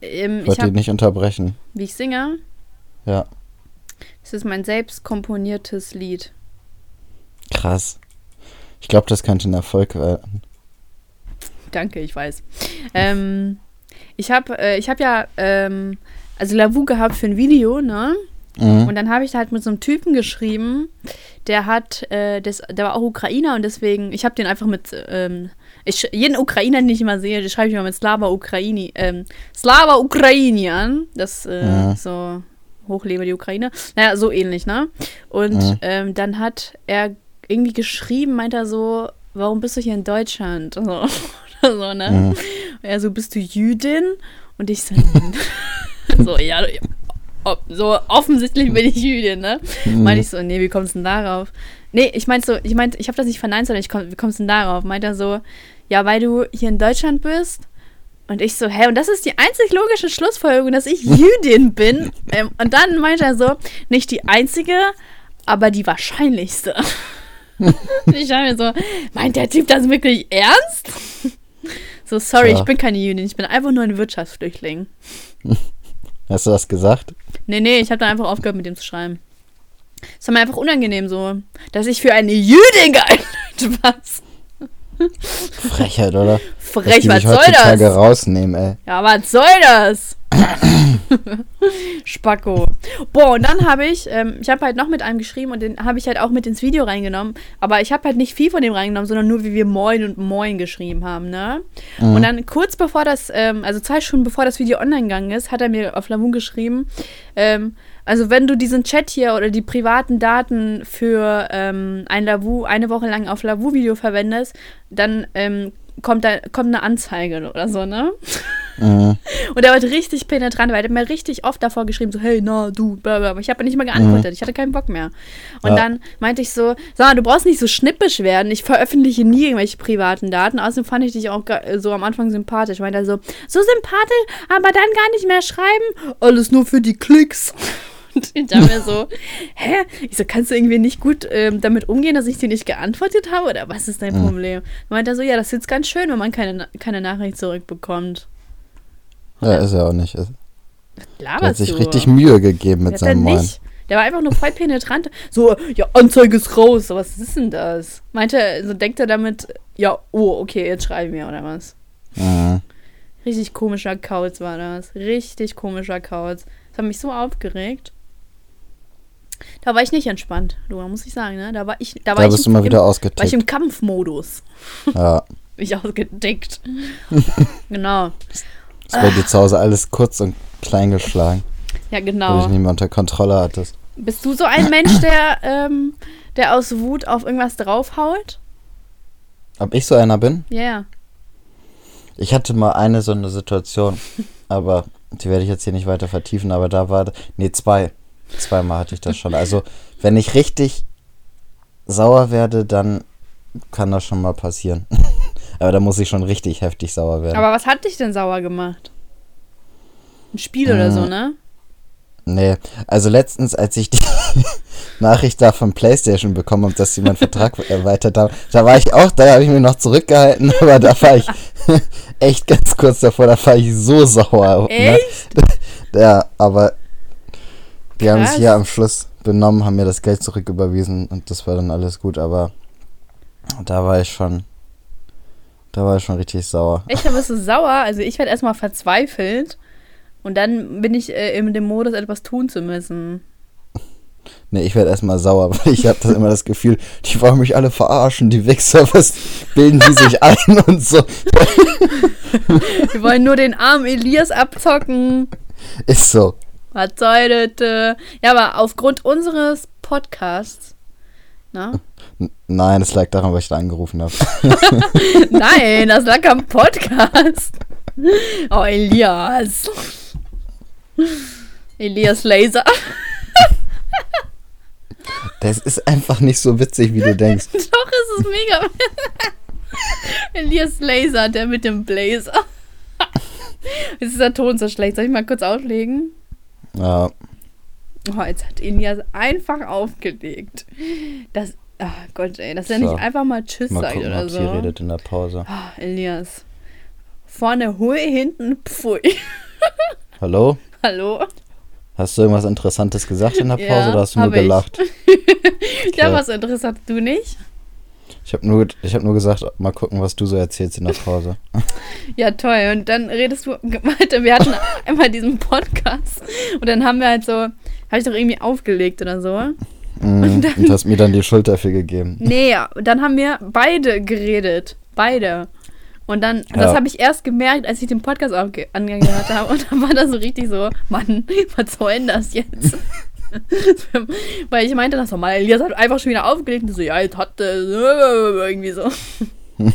ähm, ich wollte dich nicht unterbrechen. Wie ich singe? Ja. Das ist mein selbst komponiertes Lied. Krass. Ich glaube, das könnte ein Erfolg werden. Danke, ich weiß. Ähm, ich habe äh, hab ja ähm, also Lavu gehabt für ein Video, ne? Mhm. Und dann habe ich halt mit so einem Typen geschrieben, der hat, äh, das, der war auch Ukrainer und deswegen, ich habe den einfach mit, ähm, ich, jeden Ukrainer, den ich immer sehe, den schreibe ich immer mit Slava Ukraini, ähm, Slava Ukrainian, das äh, mhm. so hochlebe die Ukraine, naja, so ähnlich, ne? Und mhm. ähm, dann hat er irgendwie geschrieben, meint er so, warum bist du hier in Deutschland? Und so, ne? Mhm. Und er so, bist du Jüdin? Und ich so, so, ja, so offensichtlich bin ich Jüdin, ne? Mhm. Meinte ich so, nee, wie kommst du denn darauf? Nee, ich meinte so, ich meinte, ich habe das nicht verneint, sondern ich komm, wie kommst du denn darauf? Meint er so, ja, weil du hier in Deutschland bist. Und ich so, hä, und das ist die einzig logische Schlussfolgerung, dass ich Jüdin bin. Ähm, und dann meinte er so, nicht die einzige, aber die wahrscheinlichste. ich habe mir so, meint der Typ das wirklich ernst? So, sorry, ja. ich bin keine Jüdin, ich bin einfach nur ein Wirtschaftsflüchtling. Hast du das gesagt? Nee, nee, ich habe dann einfach aufgehört, mit dem zu schreiben. Es war mir einfach unangenehm so, dass ich für eine Jüdin geeignet was. Frechheit, oder? Frech, was soll das? rausnehmen, ey. Ja, was soll das? Spacko. Boah, und dann habe ich, ähm, ich habe halt noch mit einem geschrieben und den habe ich halt auch mit ins Video reingenommen. Aber ich habe halt nicht viel von dem reingenommen, sondern nur, wie wir Moin und Moin geschrieben haben, ne? Mhm. Und dann kurz bevor das, ähm, also zwei Stunden bevor das Video online gegangen ist, hat er mir auf Lavun geschrieben, ähm, also wenn du diesen Chat hier oder die privaten Daten für ähm, ein Lavu, eine Woche lang auf Lavu-Video verwendest, dann ähm, kommt, da, kommt eine Anzeige oder so, ne? Mhm. Und er war richtig penetrant, weil er hat mir richtig oft davor geschrieben, so, hey, na, du, bla, bla. Aber ich habe nicht mal geantwortet. Mhm. Ich hatte keinen Bock mehr. Und ja. dann meinte ich so, sag mal, du brauchst nicht so schnippisch werden. Ich veröffentliche nie irgendwelche privaten Daten. Außerdem fand ich dich auch so am Anfang sympathisch. Meinte er so, so sympathisch, aber dann gar nicht mehr schreiben. Alles nur für die Klicks. Und ich dachte mir so, hä? Ich so, kannst du irgendwie nicht gut ähm, damit umgehen, dass ich dir nicht geantwortet habe? Oder was ist dein mhm. Problem? Meint er so, ja, das ist jetzt ganz schön, wenn man keine, keine Nachricht zurückbekommt. Ja, ist ja auch nicht. Er hat sich du? richtig Mühe gegeben mit seinem Moin. Der war einfach nur voll penetrant. So, ja, Anzeige ist raus. Was ist denn das? Meinte er, so denkt er damit, ja, oh, okay, jetzt schreibe ich mir oder was? Mhm. Richtig komischer Kauz war das. Richtig komischer Kauz. Das hat mich so aufgeregt. Da war ich nicht entspannt, du, muss ich sagen, ne? Da war ich, da, da war bist ich du mal wieder ausgetickt. War ich im Kampfmodus. Ja. Ich ausgetickt. genau. Das war dir zu Hause alles kurz und klein geschlagen. Ja, genau. Weil du nicht mehr unter Kontrolle hattest. Bist du so ein Mensch, der, ähm, der aus Wut auf irgendwas draufhaut? Ob ich so einer bin? Ja. Yeah. Ich hatte mal eine so eine Situation, aber die werde ich jetzt hier nicht weiter vertiefen, aber da war, nee, zwei. Zweimal hatte ich das schon. Also, wenn ich richtig sauer werde, dann kann das schon mal passieren. Aber da muss ich schon richtig heftig sauer werden. Aber was hat dich denn sauer gemacht? Ein Spiel oder so, mm. ne? Nee, also letztens, als ich die Nachricht da von PlayStation bekommen habe, dass sie meinen Vertrag erweitert haben, da war ich auch, da habe ich mir noch zurückgehalten, aber da war ich echt ganz kurz davor, da war ich so sauer. Ne? Echt? Ne? Ja, aber die Krass. haben sich ja am Schluss benommen, haben mir das Geld zurücküberwiesen und das war dann alles gut, aber da war ich schon, da war ich schon richtig sauer. Echt, da bist du sauer? Also ich werde erstmal verzweifelt und dann bin ich äh, in dem Modus, etwas tun zu müssen. Nee, ich werde erstmal sauer, weil ich habe immer das Gefühl, die wollen mich alle verarschen, die Wichser, was bilden die sich ein und so. Die wollen nur den armen Elias abzocken. Ist so. Was soll das? Ja, aber aufgrund unseres Podcasts, na? Nein, das lag daran, weil ich da angerufen habe. Nein, das lag am Podcast. Oh, Elias. Elias Laser. Das ist einfach nicht so witzig, wie du denkst. Doch, es ist mega. Elias Laser, der mit dem Blazer. Jetzt ist der Ton so schlecht. Soll ich mal kurz auflegen? Ja. Oh, jetzt hat Elias einfach aufgelegt. Das, oh Gott, ey, dass so. er nicht einfach mal Tschüss mal sagt gucken, oder ob so. Sie redet in der Pause. Oh, Elias. Vorne hui, hinten pfui. Hallo? Hallo? Hast du irgendwas Interessantes gesagt in der Pause Ja, oder hast du nur ich. gelacht? Ja, Okay. was interessant, du nicht? Ich habe nur, ich hab nur gesagt, mal gucken, was du so erzählst in der Pause. Ja, toll. Und dann redest du weiter. Wir hatten einmal diesen Podcast und dann haben wir halt so, habe ich doch irgendwie aufgelegt oder so. Mm, dann- und hast mir dann die Schuld dafür gegeben. Nee, und dann haben wir beide geredet. Beide. Und dann, das Ja. habe ich erst gemerkt, als ich den Podcast angehört habe. Und dann war das so richtig so, Mann, was soll denn das jetzt? Weil ich meinte das so mal, Elias hat einfach schon wieder aufgelegt und so, ja, jetzt hat äh, irgendwie so.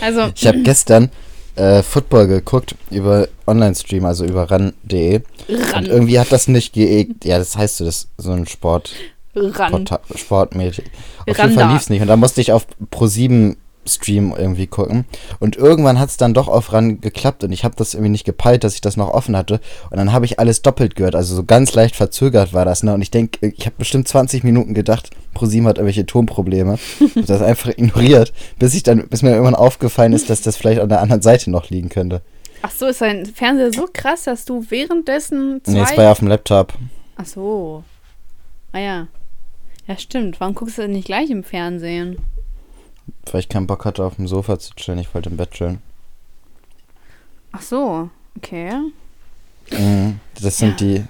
Also, Ich habe gestern äh, Football geguckt über Online-Stream, also über ran.de. Und ran, irgendwie hat das nicht geegt. Ja, das heißt so, das so ein Sport, ran. Sportmädchen. Auf Randa. jeden Fall lief's nicht. Und da musste ich auf Pro7 Stream irgendwie gucken. Und irgendwann hat's dann doch auf ran geklappt und ich habe das irgendwie nicht gepeilt, dass ich das noch offen hatte. Und dann habe ich alles doppelt gehört. Also so ganz leicht verzögert war das. Ne? Und ich denke, ich habe bestimmt 20 Minuten gedacht, Pro7 hat irgendwelche Tonprobleme. und das einfach ignoriert, bis ich dann, bis mir irgendwann aufgefallen ist, dass das vielleicht an der anderen Seite noch liegen könnte. Ach so, ist dein Fernseher so krass, dass du währenddessen zwei... Nee, es war ja auf dem Laptop. Ach so. Ah ja. Ja, stimmt. Warum guckst du denn nicht gleich im Fernsehen? Weil ich keinen Bock hatte, auf dem Sofa zu chillen. Ich wollte im Bett chillen. Ach so. Okay. Mhm. Das sind Ja. die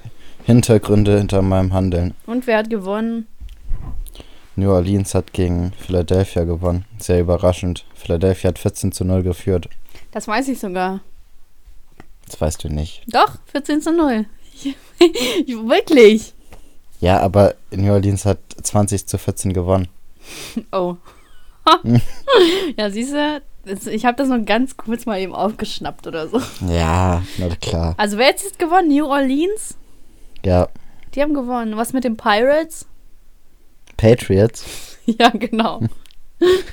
Hintergründe hinter meinem Handeln. Und wer hat gewonnen? New Orleans hat gegen Philadelphia gewonnen. Sehr überraschend. Philadelphia hat 14 zu 0 geführt. Das weiß ich sogar. Das weißt du nicht. Doch, 14 zu 0. Wirklich. Ja, aber New Orleans hat 20 zu 14 gewonnen. Oh. ja, siehst du, ich habe das nur ganz kurz mal eben aufgeschnappt oder so. Ja, na klar. Also wer jetzt gewonnen? New Orleans? Ja, Die haben gewonnen. Was mit den Pirates? Patriots, Ja, genau.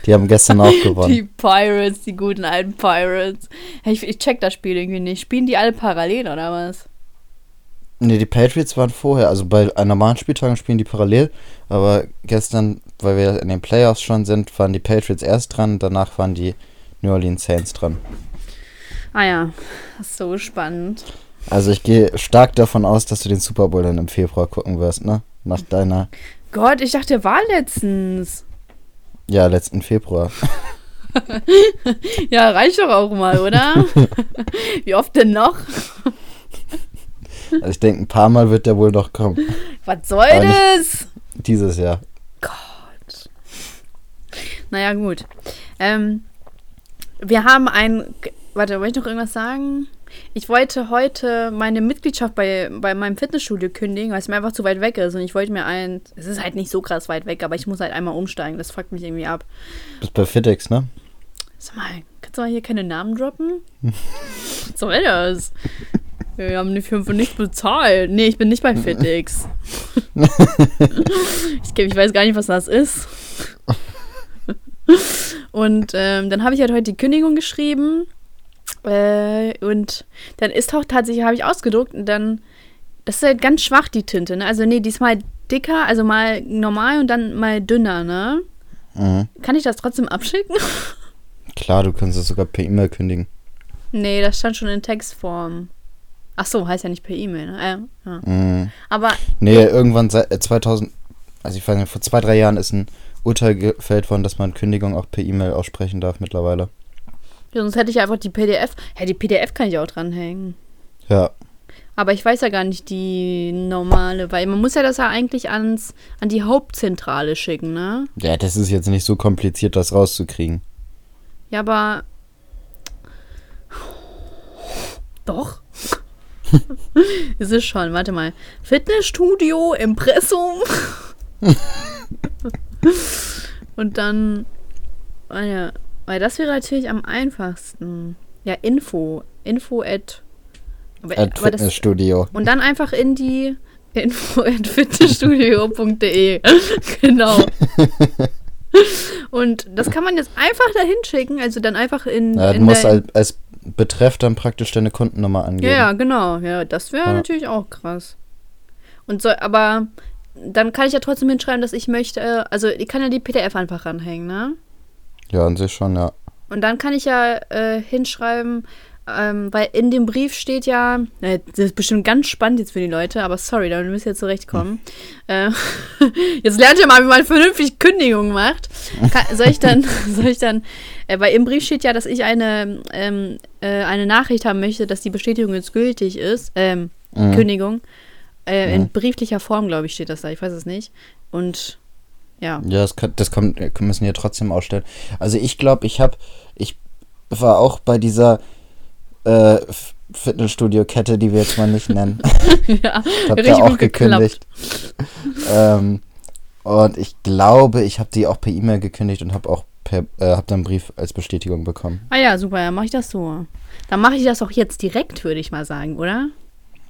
die haben gestern auch gewonnen. Die Pirates, die guten alten Pirates. Ich, ich check das Spiel irgendwie nicht. Spielen die alle parallel oder was? Nee, die Patriots waren vorher. Also bei einem normalen Spieltagen spielen die parallel. Aber gestern, weil wir in den Playoffs schon sind, waren die Patriots erst dran. Danach waren die New Orleans Saints dran. Ah ja, so spannend. Also ich gehe stark davon aus, dass du den Super Bowl dann im Februar gucken wirst, ne? Nach deiner, Gott, ich dachte, der war letztens. ja, letzten Februar. Ja, reicht doch auch mal, oder? Wie oft denn noch? Also ich denke, ein paar Mal wird der wohl noch kommen. Was soll Aber das? Dieses Jahr. Naja, gut. Ähm, wir haben ein. Warte, wollte ich noch irgendwas sagen? Ich wollte heute meine Mitgliedschaft bei, bei meinem Fitnessstudio kündigen, weil es mir einfach zu weit weg ist. Und ich wollte mir ein. Es ist halt nicht so krass weit weg, aber ich muss halt einmal umsteigen. Das fuckt mich irgendwie ab. Bist bei FitX, ne? Sag mal, kannst du mal hier keine Namen droppen? Was soll das? Wir haben die für nichts bezahlt. Nee, ich bin nicht bei FitX. ich, ich weiß gar nicht, was das ist. Und ähm, dann habe ich halt heute die Kündigung geschrieben. Äh, und dann ist auch tatsächlich, habe ich ausgedruckt und dann, das ist halt ganz schwach, die Tinte. Ne? Also nee, diesmal dicker, also mal normal und dann mal dünner, ne? Mhm. Kann ich das trotzdem abschicken? Klar, du kannst es sogar per E-Mail kündigen. Nee, das stand schon in Textform. Ach so, heißt ja nicht per E-Mail. Ne? Äh, ja. Mhm. Aber Nee, irgendwann seit äh, 2000, also ich weiß nicht, vor zwei, drei Jahren ist ein Urteil gefällt worden, dass man Kündigung auch per E-Mail aussprechen darf mittlerweile. ja, sonst hätte ich einfach die PDF. Hä, die PDF kann ich auch dranhängen. Ja, Aber ich weiß ja gar nicht die normale, weil man muss ja das ja eigentlich ans, an die Hauptzentrale schicken, ne? ja, das ist jetzt nicht so kompliziert, das rauszukriegen. Ja, aber. Doch. Ist es schon, warte mal. Fitnessstudio, Impressum. Und dann. ja, weil das wäre natürlich am einfachsten. Ja, Info. Info at. Aber, At aber das, Fitnessstudio. und dann einfach in die info at fitnessstudio.de. genau. Und das kann man jetzt einfach dahin schicken, also dann einfach in, Ja, du in musst der, als, als Betreff dann praktisch deine Kundennummer angeben. Ja, genau. Ja, das wäre Ja. natürlich auch krass. Und so, aber dann kann ich ja trotzdem hinschreiben, dass ich möchte, also ich kann ja die PDF einfach ranhängen, ne? Ja, an sich schon, ja. Und dann kann ich ja äh, hinschreiben, ähm, weil in dem Brief steht ja, äh, das ist bestimmt ganz spannend jetzt für die Leute, aber sorry, da müsst ihr zurechtkommen. Hm. Äh, jetzt lernt ihr mal, wie man vernünftig Kündigung macht. Kann, soll ich dann, soll ich dann, weil im Brief steht ja, dass ich eine, ähm, äh, eine Nachricht haben möchte, dass die Bestätigung jetzt gültig ist, ähm, mhm. Kündigung. Äh, mhm. In brieflicher Form, glaube ich, steht das da, ich weiß es nicht. Und ja. Ja, das, kann, das kommt, müssen wir trotzdem ausstellen. Also ich glaube, ich habe, ich war auch bei dieser äh, Fitnessstudio-Kette, die wir jetzt mal nicht nennen. ja, habe ja auch gekündigt. ähm, und ich glaube, ich habe die auch per E-Mail gekündigt und habe auch per, äh, habe dann einen Brief als Bestätigung bekommen. Ah ja, super, dann mache ich das so. Dann mache ich das auch jetzt direkt, würde ich mal sagen, oder?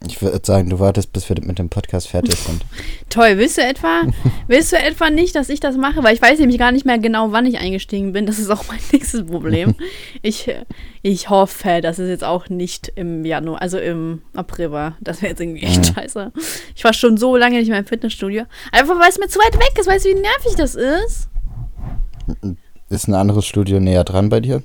Ich würde sagen, du wartest, bis wir mit dem Podcast fertig sind. Toll, willst du etwa, willst du etwa nicht, dass ich das mache? Weil ich weiß nämlich gar nicht mehr genau, wann ich eingestiegen bin. Das ist auch mein nächstes Problem. Ich, ich hoffe, dass es jetzt auch nicht im Januar, also im April war. Das wäre jetzt irgendwie echt mhm. scheiße. Ich war schon so lange nicht mehr im Fitnessstudio. Einfach weil es mir zu weit weg ist. Weißt du, wie nervig das ist? Ist ein anderes Studio näher dran bei dir?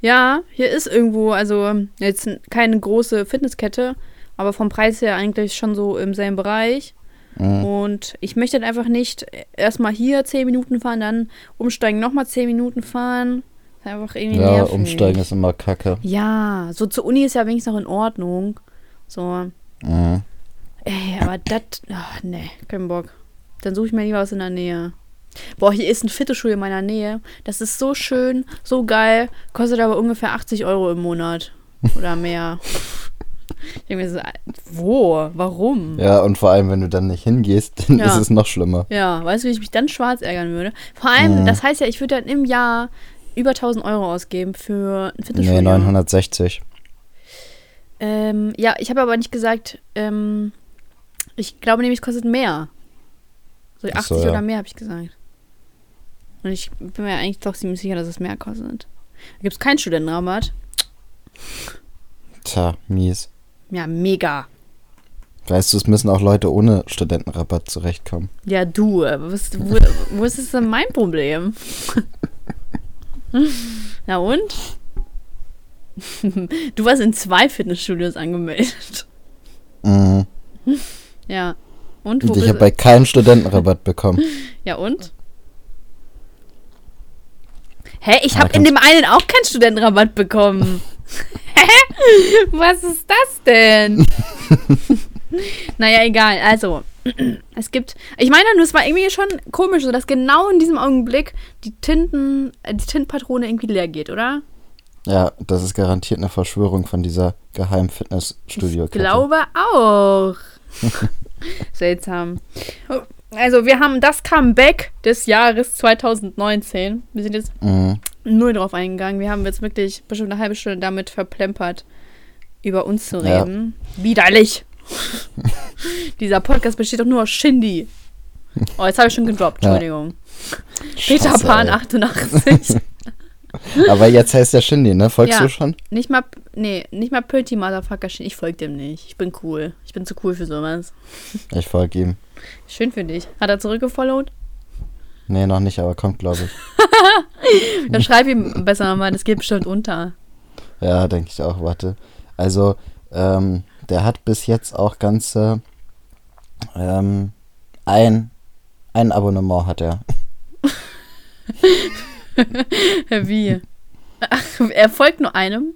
Ja, hier ist irgendwo, also jetzt keine große Fitnesskette aber vom Preis her eigentlich schon so im selben Bereich. Mhm. Und ich möchte halt einfach nicht erstmal hier 10 Minuten fahren, dann umsteigen, nochmal 10 Minuten fahren. Einfach irgendwie Ja, nervig. umsteigen ist immer kacke. Ja, so zur Uni ist ja wenigstens noch in Ordnung. So. Mhm. Ey, aber das. Ach, nee, kein Bock. Dann suche ich mir lieber was in der Nähe. Boah, hier ist ein Fitnessstudio in meiner Nähe. Das ist so schön, so geil. Kostet aber ungefähr 80 Euro im Monat. Oder mehr. Ich denke mir so, wo? Warum? Ja, und vor allem, wenn du dann nicht hingehst, dann ja. ist es noch schlimmer. Ja, weißt du, wie ich mich dann schwarz ärgern würde? Vor allem, mhm. das heißt ja, ich würde dann im Jahr über 1000 Euro ausgeben für ein Fitnessstudio. Nee, 960. Ähm, ja, ich habe aber nicht gesagt, ähm, ich glaube nämlich, es kostet mehr. So 80 so, ja. oder mehr, habe ich gesagt. Und ich bin mir eigentlich doch ziemlich sicher, dass es mehr kostet. Da gibt es keinen Studentenrabatt. Tja, mies. Ja, mega. Weißt du, es müssen auch Leute ohne Studentenrabatt zurechtkommen. Ja, du, was, wo, wo ist es denn mein Problem? Na und? Du warst in zwei Fitnessstudios angemeldet. Mhm. Ja. Und wo und ich habe bei keinem Studentenrabatt bekommen. Ja und? Hä? Ich habe in dem einen auch keinen Studentenrabatt bekommen. Hä? Was ist das denn? naja, egal. Also, es gibt. Ich meine nur, es war irgendwie schon komisch, so dass genau in diesem Augenblick die Tinten, äh, die Tintenpatrone irgendwie leer geht, oder? Ja, das ist garantiert eine Verschwörung von dieser geheimen Fitnessstudio. Ich glaube auch. Seltsam. Also, wir haben das Comeback des Jahres 2019. Wir sind jetzt mhm null drauf eingegangen. Wir haben jetzt wirklich bestimmt eine halbe Stunde damit verplempert, über uns zu reden. Ja. Widerlich! Dieser Podcast besteht doch nur aus Shindy. Oh, jetzt habe ich schon gedroppt, Entschuldigung. Ja. Peter Pan 88. Aber jetzt heißt der Shindy, ne? Folgst ja, du schon? Nicht mal, nee, nicht mal Pretty Motherfucker Shindy. Ich folge dem nicht. Ich bin cool. Ich bin zu cool für sowas. Ich folge ihm. Schön für dich. Hat er zurückgefollowt? Nee, noch nicht, aber kommt, glaube ich. Dann schreib ihm besser nochmal, das geht bestimmt unter. Ja, denke ich auch, warte. Also, ähm, der hat bis jetzt auch ganze ähm, ein, ein Abonnement hat er. Wie? Ach, er folgt nur einem?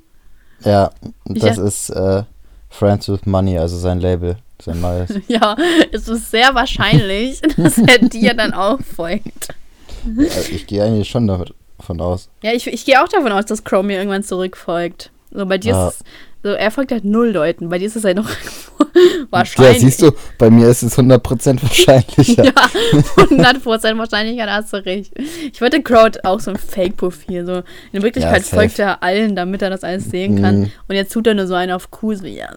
Ja, das ist äh, Friends with Money, also sein Label. Sein neues. ja, es ist sehr wahrscheinlich, dass er dir dann auch folgt. Ja, ich gehe eigentlich schon davon aus. Ja, ich, ich gehe auch davon aus, dass Chrome mir irgendwann zurückfolgt. So, bei dir ah. ist es, so, er folgt halt null Leuten. Bei dir ist es halt noch wahrscheinlich. Ja, siehst du, bei mir ist es 100% wahrscheinlicher. ja, 100% wahrscheinlicher, da hast du recht. Ich wollte Crowd auch so ein Fake-Profil. So. In Wirklichkeit ja, folgt er allen, damit er das alles sehen kann. Mhm. Und jetzt tut er nur so einen auf cool, so, ja,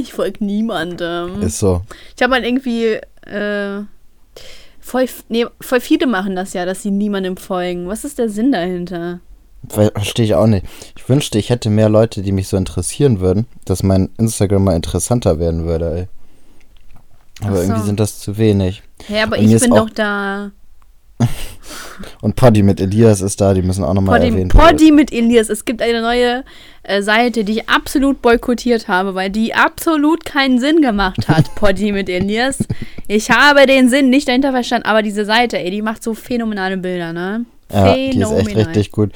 ich folge niemandem. Ist so. Ich habe halt irgendwie, äh, voll, nee, voll viele machen das ja, dass sie niemandem folgen. Was ist der Sinn dahinter? Verstehe ich auch nicht. Ich wünschte, ich hätte mehr Leute, die mich so interessieren würden, dass mein Instagram mal interessanter werden würde, ey. Aber so. irgendwie sind das zu wenig. Ja, aber ich bin doch da. Und Poddy mit Elias ist da, die müssen auch nochmal erwähnt werden. Poddy mit Elias. Es gibt eine neue äh, Seite, die ich absolut boykottiert habe, weil die absolut keinen Sinn gemacht hat. Poddy mit Elias. Ich habe den Sinn nicht dahinter verstanden, aber diese Seite, ey, die macht so phänomenale Bilder, ne? Ja, Phänomenal. die ist echt richtig gut.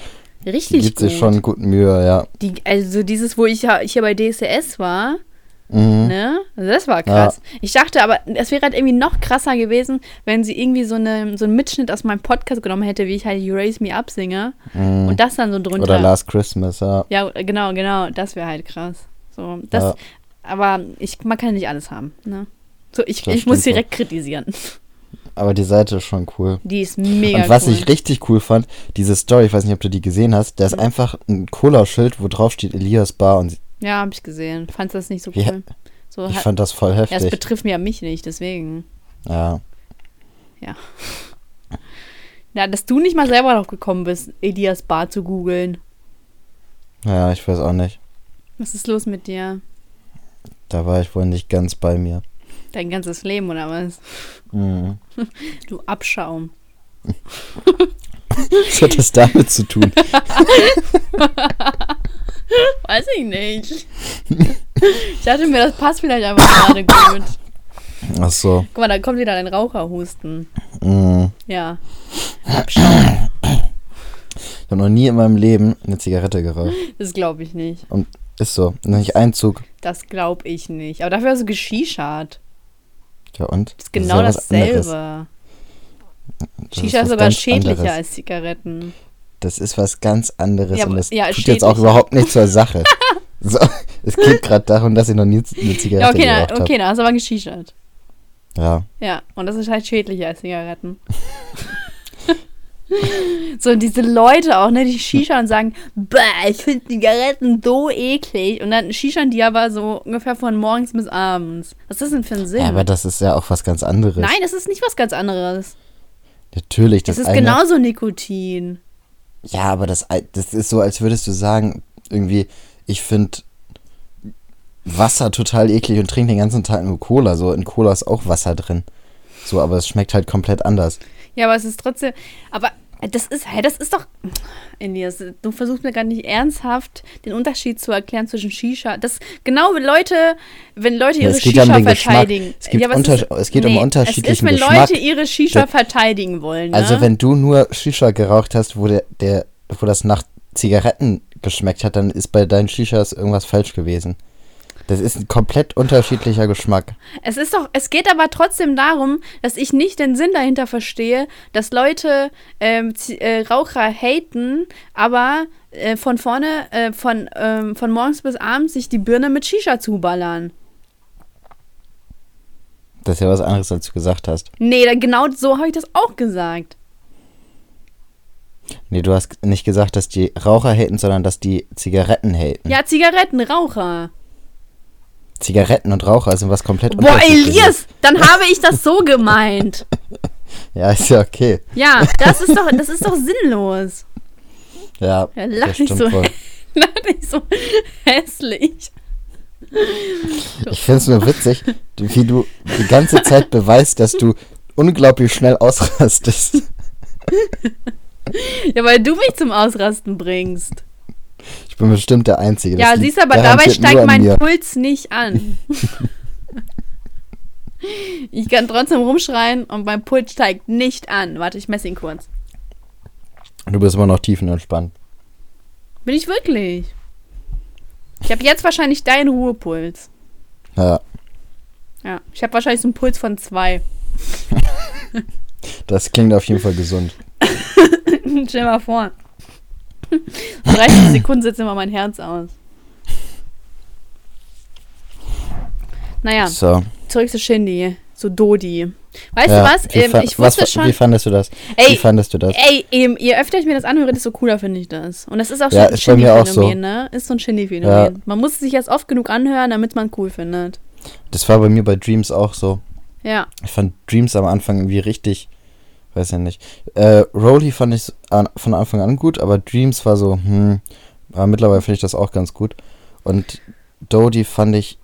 Richtig gibt gut. sich schon gut Mühe, ja. Die, also dieses, wo ich hier bei DSS war, Mhm. Ne? Also das war krass. Ja. Ich dachte aber, es wäre halt irgendwie noch krasser gewesen, wenn sie irgendwie so, eine, so einen Mitschnitt aus meinem Podcast genommen hätte, wie ich halt You Raise Me Up singe. Mhm. Und das dann so drunter. Oder Last Christmas, ja. Ja, genau, genau. Das wäre halt krass. So, das, ja. Aber ich, man kann nicht alles haben. Ne? So, ich, ich muss direkt so. kritisieren. Aber die Seite ist schon cool. Die ist mega Und was cool. ich richtig cool fand, diese Story, ich weiß nicht, ob du die gesehen hast, da ist mhm. einfach ein Cola-Schild, wo drauf steht Elias Bar und ja, habe ich gesehen. Fandst du das nicht so cool? Ja, so, ich fand das voll heftig. Ja, es betrifft mir ja mich nicht, deswegen. Ja. Ja. Ja, dass du nicht mal selber noch gekommen bist, Elias Bar zu googeln. Ja, ich weiß auch nicht. Was ist los mit dir? Da war ich wohl nicht ganz bei mir. Dein ganzes Leben, oder was? Mhm. Du Abschaum. was hat das damit zu tun? Weiß ich nicht. Ich dachte mir, das passt vielleicht einfach gerade gut. Ach so. Guck mal, da kommt wieder ein Raucherhusten. Mm. Ja. Abschauen. Ich habe noch nie in meinem Leben eine Zigarette geraucht. Das glaube ich nicht. Und ist so. Nicht ein Zug. Das glaube ich nicht. Aber dafür hast du geschischert. Ja und? Das ist genau das ist ja dasselbe. Shisha ist sogar schädlicher anderes. als Zigaretten das ist was ganz anderes ja, und das ja, tut jetzt auch überhaupt nicht zur Sache. so, es geht gerade darum, dass ich noch nie eine Zigarette ja, okay, geraucht habe. Okay, da hast du aber geschichert. Ja. Ja, und das ist halt schädlicher als Zigaretten. so, und diese Leute auch, ne, die Shisha und sagen, Bäh, ich finde Zigaretten so eklig. Und dann Shishan die aber so ungefähr von morgens bis abends. Was ist das denn für ein Sinn? Ja, aber das ist ja auch was ganz anderes. Nein, das ist nicht was ganz anderes. Natürlich, das, das ist genauso Nikotin. Ja, aber das, das ist so, als würdest du sagen, irgendwie, ich finde Wasser total eklig und trinke den ganzen Tag nur Cola. So, in Cola ist auch Wasser drin. So, aber es schmeckt halt komplett anders. Ja, aber es ist trotzdem. Aber das ist, hey, das ist doch. Elias, du versuchst mir gar nicht ernsthaft den Unterschied zu erklären zwischen Shisha. Das genau wenn Leute, wenn Leute ihre ja, Shisha ja um verteidigen. Es, ja, unter, ist, es geht nee, um unterschiedlichen Es ist, wenn Geschmack. Leute ihre Shisha verteidigen wollen. Also ne? Also wenn du nur Shisha geraucht hast, wo der, der, wo das nach Zigaretten geschmeckt hat, dann ist bei deinen Shishas irgendwas falsch gewesen. Das ist ein komplett unterschiedlicher Geschmack. Es ist doch, es geht aber trotzdem darum, dass ich nicht den Sinn dahinter verstehe, dass Leute ähm, äh, Raucher haten, aber äh, von vorne, äh, von, ähm, von morgens bis abends sich die Birne mit Shisha zuballern. Das ist ja was anderes, als du gesagt hast. Nee, genau so habe ich das auch gesagt. Nee, du hast nicht gesagt, dass die Raucher haten, sondern dass die Zigaretten haten. Ja, Zigarettenraucher. Zigaretten und Raucher sind was komplett Boah, Elias, dann habe ich das so gemeint. ja, ist ja okay. Ja, das ist doch, das ist doch sinnlos. Ja, ja lach nicht so, lach nicht so hässlich. Ich finde es nur witzig, wie du die ganze Zeit beweist, dass du unglaublich schnell ausrastest. ja, weil du mich zum Ausrasten bringst. Ich bin bestimmt der Einzige. Ja, siehst du, aber dabei steigt mein mir. Puls nicht an. ich kann trotzdem rumschreien und mein Puls steigt nicht an. Warte, ich messe ihn kurz. Du bist immer noch tiefenentspannt. Bin ich wirklich? Ich habe jetzt wahrscheinlich deinen Ruhepuls. Ja. Ja, ich habe wahrscheinlich so einen Puls von zwei. das klingt auf jeden Fall gesund. Stell mal vor. 30 Sekunden setzt immer mein Herz aus. Naja, so. zurück zu Shindy, zu Dodi. Weißt ja, du was? Ähm, ich wusste was, schon. Wie fandest du das? Ey, wie fandest du das? Ey, eben, je öfter ich mir das anhöre, desto cooler finde ich das. Und das ist auch so ja, ein Shindy-Phänomen, so. ne? Ist so ein Shindy-Phänomen. Ja. Man muss es sich erst oft genug anhören, damit man cool findet. Das war bei mir bei Dreams auch so. Ja. Ich fand Dreams am Anfang irgendwie richtig weiß ja nicht. Äh, Rolly fand ich von Anfang an gut, aber Dreams war so, hm, aber mittlerweile finde ich das auch ganz gut. Und Dodie fand ich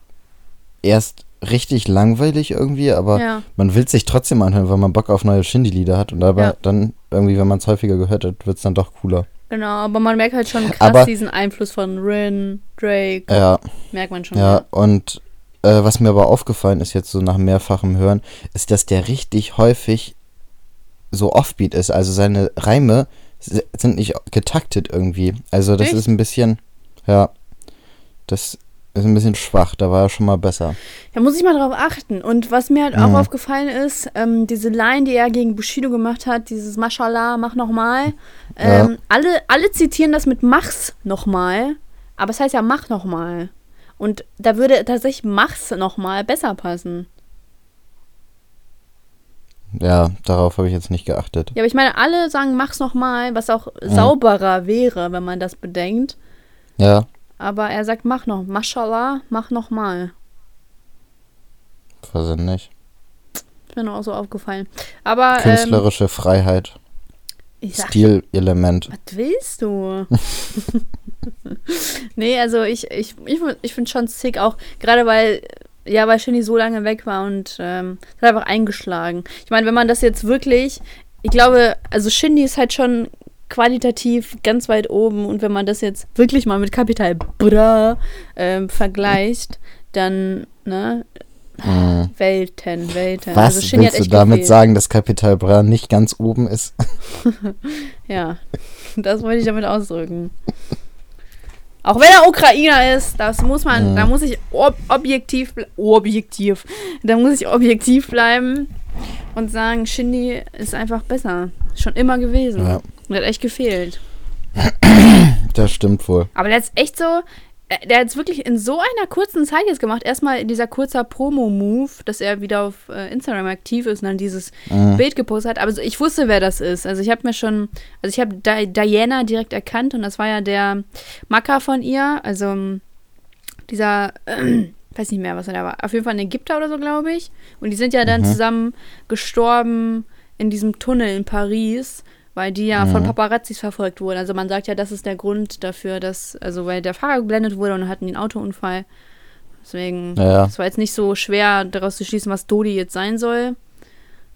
erst richtig langweilig irgendwie, aber Ja. man will sich trotzdem anhören, weil man Bock auf neue Shindy-Lieder hat. Und aber Ja. dann irgendwie, wenn man es häufiger gehört hat, wird es dann doch cooler. Genau, aber man merkt halt schon krass Aber- diesen Einfluss von Rin, Drake. Ja, Merkt man schon. ja. Und äh, was mir aber aufgefallen ist jetzt so nach mehrfachem Hören, ist, dass der richtig häufig so offbeat ist. Also seine Reime sind nicht getaktet irgendwie. Also das Echt? ist ein bisschen, ja, das ist ein bisschen schwach. Da war er schon mal besser. Da muss ich mal drauf achten. Und was mir halt auch Mhm. aufgefallen ist, ähm, diese Line, die er gegen Bushido gemacht hat, dieses Mashallah, mach nochmal. Ähm, alle, alle zitieren das mit mach's nochmal. Aber es heißt ja mach nochmal. Und da würde tatsächlich mach's nochmal besser passen. Ja, darauf habe ich jetzt nicht geachtet. Ja, aber ich meine, alle sagen mach's nochmal, was auch sauberer wäre, wenn man das bedenkt. Ja, Aber er sagt mach noch. Mashallah, mach nochmal. weiß ich nicht. Ist mir so aufgefallen. Aber ähm, Künstlerische Freiheit, ich sag Stilelement. Was willst du? nee, also ich, ich, ich, ich finde schon sick, auch gerade weil, ja, weil Shindy so lange weg war und ähm, hat einfach eingeschlagen. Ich meine, wenn man das jetzt wirklich, ich glaube, also Shindy ist halt schon qualitativ ganz weit oben und wenn man das jetzt wirklich mal mit Kapital Bra ähm, vergleicht, dann, ne, Mhm. Welten, Welten. Was also willst du damit gefehlt. sagen, dass Capital Bra nicht ganz oben ist? Ja, das wollte ich damit ausdrücken. Auch wenn er Ukrainer ist, das muss man, Mhm. da muss ich ob objektiv, objektiv, da muss ich objektiv bleiben und sagen, Shindy ist einfach besser. Schon immer gewesen. Ja. Und hat echt gefehlt. Das stimmt wohl. Aber der ist echt so, der hat es wirklich in so einer kurzen Zeit jetzt gemacht. Erstmal dieser kurzer Promo-Move, dass er wieder auf äh, Instagram aktiv ist und dann dieses Mhm. Bild gepostet hat. Aber so, ich wusste, wer das ist. Also ich habe mir schon, also ich habe Di Diana direkt erkannt und das war ja der Macker von ihr. Also ähm, dieser, äh, weiß nicht mehr, was er da war. Auf jeden Fall ein Ägypter oder so, glaube ich. Und die sind ja dann Mhm. zusammen gestorben in diesem Tunnel in Paris. Weil die ja von Mhm. Paparazzis verfolgt wurden. Also man sagt ja, das ist der Grund dafür, dass, also weil der Fahrer geblendet wurde und hatten den Autounfall. Deswegen, Ja, ja. es war jetzt nicht so schwer daraus zu schließen, was Dodi jetzt sein soll.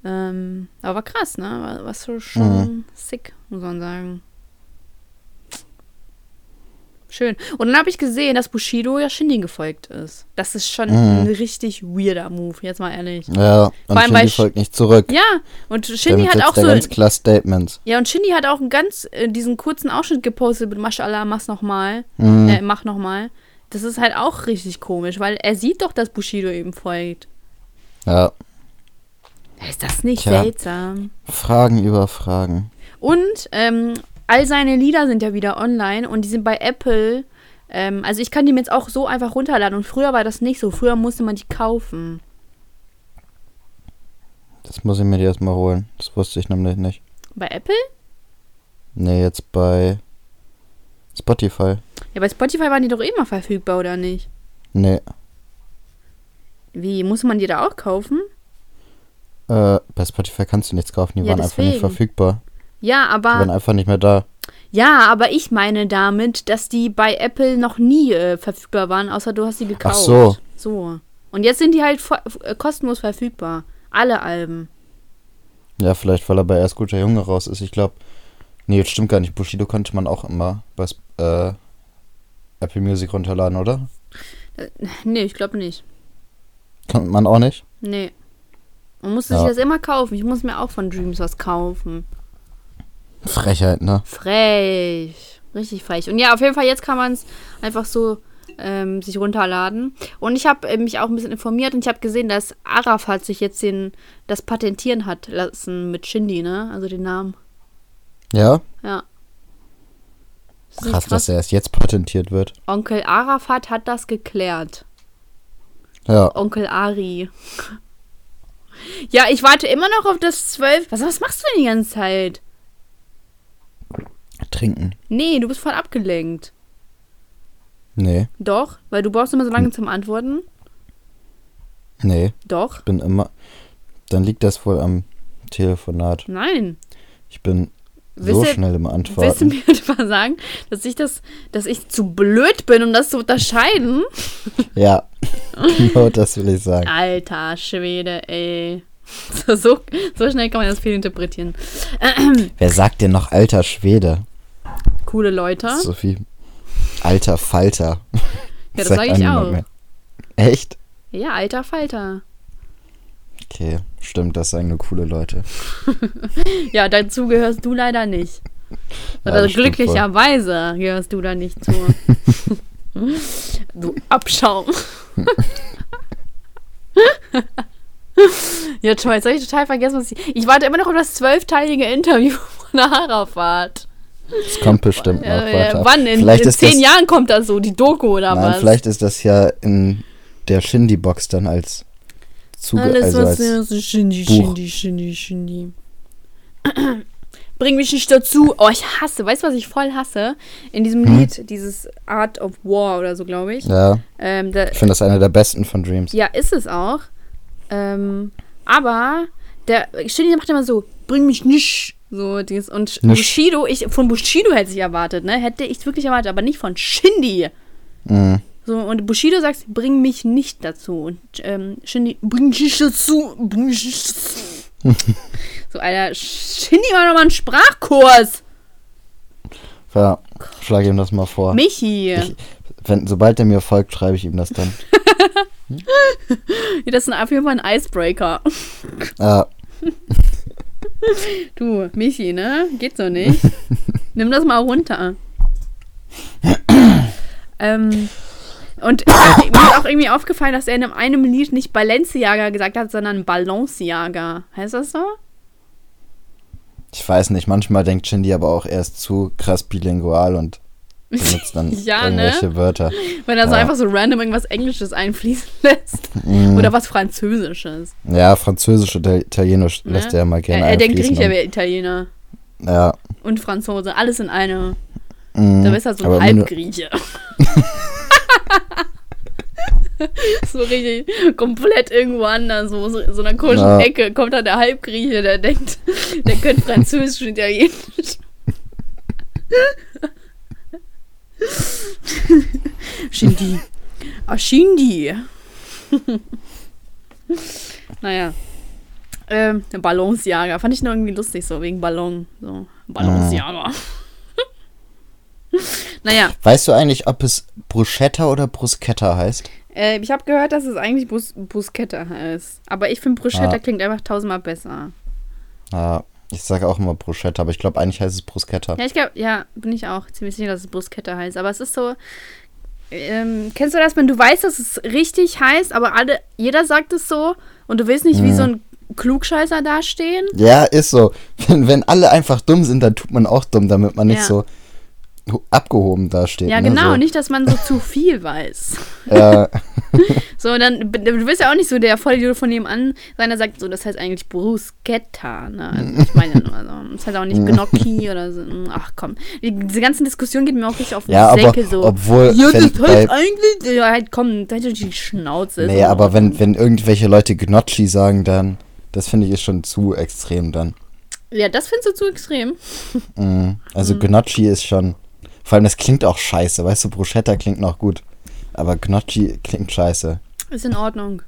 Ähm, aber war krass, ne? War, war so schon Mhm. sick, muss man sagen. Schön. Und dann habe ich gesehen, dass Bushido ja Shindy gefolgt ist. Das ist schon Mhm. ein richtig weirder Move, jetzt mal ehrlich. Ja, und Vor allem Shindy folgt nicht zurück. Ja, und Shindy hat auch so. ganz klar Statements. Ja, und Shindy hat auch einen ganz, äh, diesen kurzen Ausschnitt gepostet mit Mashallah, mach's nochmal. Mhm. Äh, mach nochmal. Das ist halt auch richtig komisch, weil er sieht doch, dass Bushido eben folgt. Ja, Ist das nicht Tja. seltsam? Fragen über Fragen. Und ähm, all seine Lieder sind ja wieder online und die sind bei Apple. Ähm, also ich kann die mir jetzt auch so einfach runterladen und früher war das nicht so. Früher musste man die kaufen. Das muss ich mir erstmal holen. Das wusste ich nämlich nicht. Bei Apple? Nee, jetzt bei Spotify. Ja, bei Spotify waren die doch immer verfügbar, oder nicht? Nee, Wie, muss man die da auch kaufen? äh, bei Spotify kannst du nichts kaufen. Die Ja, waren einfach nicht deswegen. verfügbar. Ja, Die aber waren einfach nicht mehr da. ja, aber ich meine damit, dass die bei Apple noch nie äh, verfügbar waren, außer du hast sie gekauft. Ach so. So. Und jetzt sind die halt äh, kostenlos verfügbar. Alle Alben. Ja, vielleicht, weil er bei erst guter Junge raus ist. Ich glaube, nee, das stimmt gar nicht. Bushido konnte man auch immer bei äh, Apple Music runterladen, oder? Nee, ich glaube nicht. Kann man auch nicht? Nee. Man musste Ja. sich das immer kaufen. Ich muss mir auch von Dreams was kaufen. Frechheit, ne? Frech. Richtig frech. Und ja, auf jeden Fall, jetzt kann man es einfach so ähm, sich runterladen. Und ich habe äh, mich auch ein bisschen informiert und ich habe gesehen, dass Arafat sich jetzt den, das patentieren hat lassen mit Shindy, ne? Also den Namen. Ja? Ja. Ist nicht Krass, dass er erst jetzt patentiert wird. Onkel Arafat hat das geklärt. Ja. Onkel Ari. Ja, ich warte immer noch auf das 12. Was, was machst du denn die ganze Zeit? Trinken. Nee, du bist voll abgelenkt. Nee, Doch, weil du brauchst immer so lange zum Antworten. nee. Doch. bin immer. Dann liegt das wohl am Telefonat. Nein. Ich bin Willst so du- schnell im Willst du Antworten. mir etwa sagen, dass ich das, dass ich zu blöd bin, um das zu unterscheiden? Ja, genau das will ich sagen. Alter Schwede, ey. So, so, so schnell kann man das viel interpretieren. Wer sagt denn noch alter Schwede? Coole Leute. Sophie. Alter Falter. Ja, das sage ich auch. Mehr. Echt? Ja, alter Falter. Okay, stimmt, das sagen nur coole Leute. ja, dazu gehörst du leider nicht. Ja, glücklicherweise gehörst du da nicht zu. du Abschaum. ja, toll, jetzt habe ich total vergessen, was ich. Ich warte immer noch auf das zwölfteilige Interview von der Arafat. Das kommt bestimmt noch. Äh, wann? In, in zehn das, Jahren kommt das so, die Doku oder nein, was? Vielleicht ist das ja in der Shindy-Box dann als Zuge Alles, also was als so Shindy, Buch. Shindy, Shindy, Shindy. Bring mich nicht dazu. Oh, ich hasse, weißt du, was ich voll hasse? In diesem hm? Lied, dieses Art of War oder so, glaube ich. Ja. Ähm, da, ich finde das einer der besten von Dreams. Ja, ist es auch. Ähm, aber der Shindy macht immer so, bring mich nicht so, dieses, und Nisch. Bushido, ich, von Bushido hätte ich erwartet, ne? Hätte ich wirklich erwartet, aber nicht von Shindy. Mhm. So, und Bushido sagt, bring mich nicht dazu. Und ähm, Shindy, bring nicht dazu, bring nicht dazu. so, Alter, Shindy war doch mal ein Sprachkurs. Ja, schlage ihm das mal vor. Michi. Ich, wenn, sobald er mir folgt, schreibe ich ihm das dann. hm? das ist auf jeden Fall ein Icebreaker. Ja. Du, Michi, ne? Geht so nicht. Nimm das mal runter. ähm, und mir ist auch irgendwie aufgefallen, dass er in einem Lied nicht Balenciaga gesagt hat, sondern Balenciaga. Heißt das so? Ich weiß nicht, manchmal denkt Shindy aber auch, er ist zu krass bilingual und benutzt dann ja, ne? irgendwelche ne? Wörter. Wenn er so einfach so random irgendwas Englisches einfließen lässt. Mm. Oder was Französisches. Ja, Französisch oder Italienisch ne? lässt er mal gerne Er, er denkt wirklich, er wäre Italiener. Ja. Und Franzose, alles in einem. Mm. Da bist du halt so ein Halbgrieche. so richtig komplett irgendwo anders, so, so, so einer komischen ja. Ecke kommt dann der Halbgrieche, der denkt, der könnte Französisch und Italienisch. Shindy. Ah, Shindy. naja. Ähm, Ballonsjager. Fand ich noch irgendwie lustig, so wegen Ballon. So, Ballonsjager. naja. Weißt du eigentlich, ob es Bruschetta oder Bruschetta heißt? Äh, ich habe gehört, dass es eigentlich Brus Bruschetta heißt. Aber ich finde Bruschetta ah. klingt einfach tausendmal besser. Ja, ich sage auch immer Bruschetta, aber ich glaube, eigentlich heißt es Bruschetta. Ja, ich glaube, ja, bin ich auch ziemlich sicher, dass es Bruschetta heißt. Aber es ist so. Ähm, kennst du das, wenn du weißt, dass es richtig heißt, aber alle, jeder sagt es so und du willst nicht hm. wie so ein Klugscheißer dastehen? Ja, ist so. Wenn, wenn alle einfach dumm sind, dann tut man auch dumm, damit man nicht ja. so abgehoben dasteht. Ja, ne? genau, so. nicht, dass man so zu viel weiß. Ja. so, dann, du bist ja auch nicht so der Vollidiot von nebenan sein, der sagt so, das heißt eigentlich Bruschetta, ne? Also, ich meine ja nur, also, das heißt auch nicht Gnocchi oder so. Ach komm, die, diese ganzen Diskussionen gehen mir auch richtig auf den ja, Säcke so. obwohl, ja, das heißt eigentlich, ja, halt komm, da hätte die Schnauze. Nee, so. aber wenn, wenn irgendwelche Leute Gnocchi sagen, dann, das finde ich ist schon zu extrem dann. Ja, das findest du zu extrem. Mm, also mhm. Gnocchi ist schon vor allem, das klingt auch scheiße, weißt du, Bruschetta klingt noch gut. Aber Gnocchi klingt scheiße. Ist in Ordnung.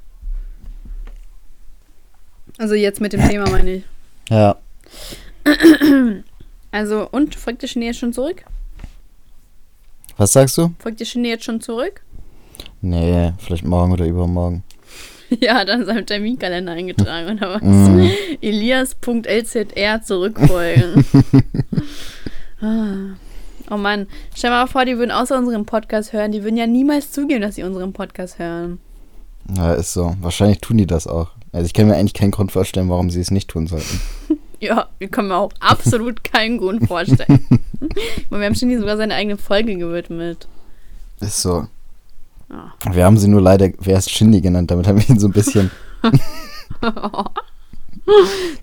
Also jetzt mit dem Thema meine ich. Ja. Also, und folgt der Schnee jetzt schon zurück? Was sagst du? Folgt der Schnee jetzt schon zurück? Nee, vielleicht morgen oder übermorgen. Ja, dann ist er im Terminkalender eingetragen oder was? Mm. Elias.lzr zurückfolgen. ah. Oh Mann, stell mal vor, die würden außer unserem Podcast hören. Die würden ja niemals zugeben, dass sie unseren Podcast hören. Ja, ist so. Wahrscheinlich tun die das auch. Also ich kann mir eigentlich keinen Grund vorstellen, warum sie es nicht tun sollten. ja, wir können mir auch absolut keinen Grund vorstellen. wir haben schon sogar seine eigene Folge gewidmet. Ist so. Ja. Wir haben sie nur leider, wer ist Shindy genannt, damit haben wir ihn so ein bisschen.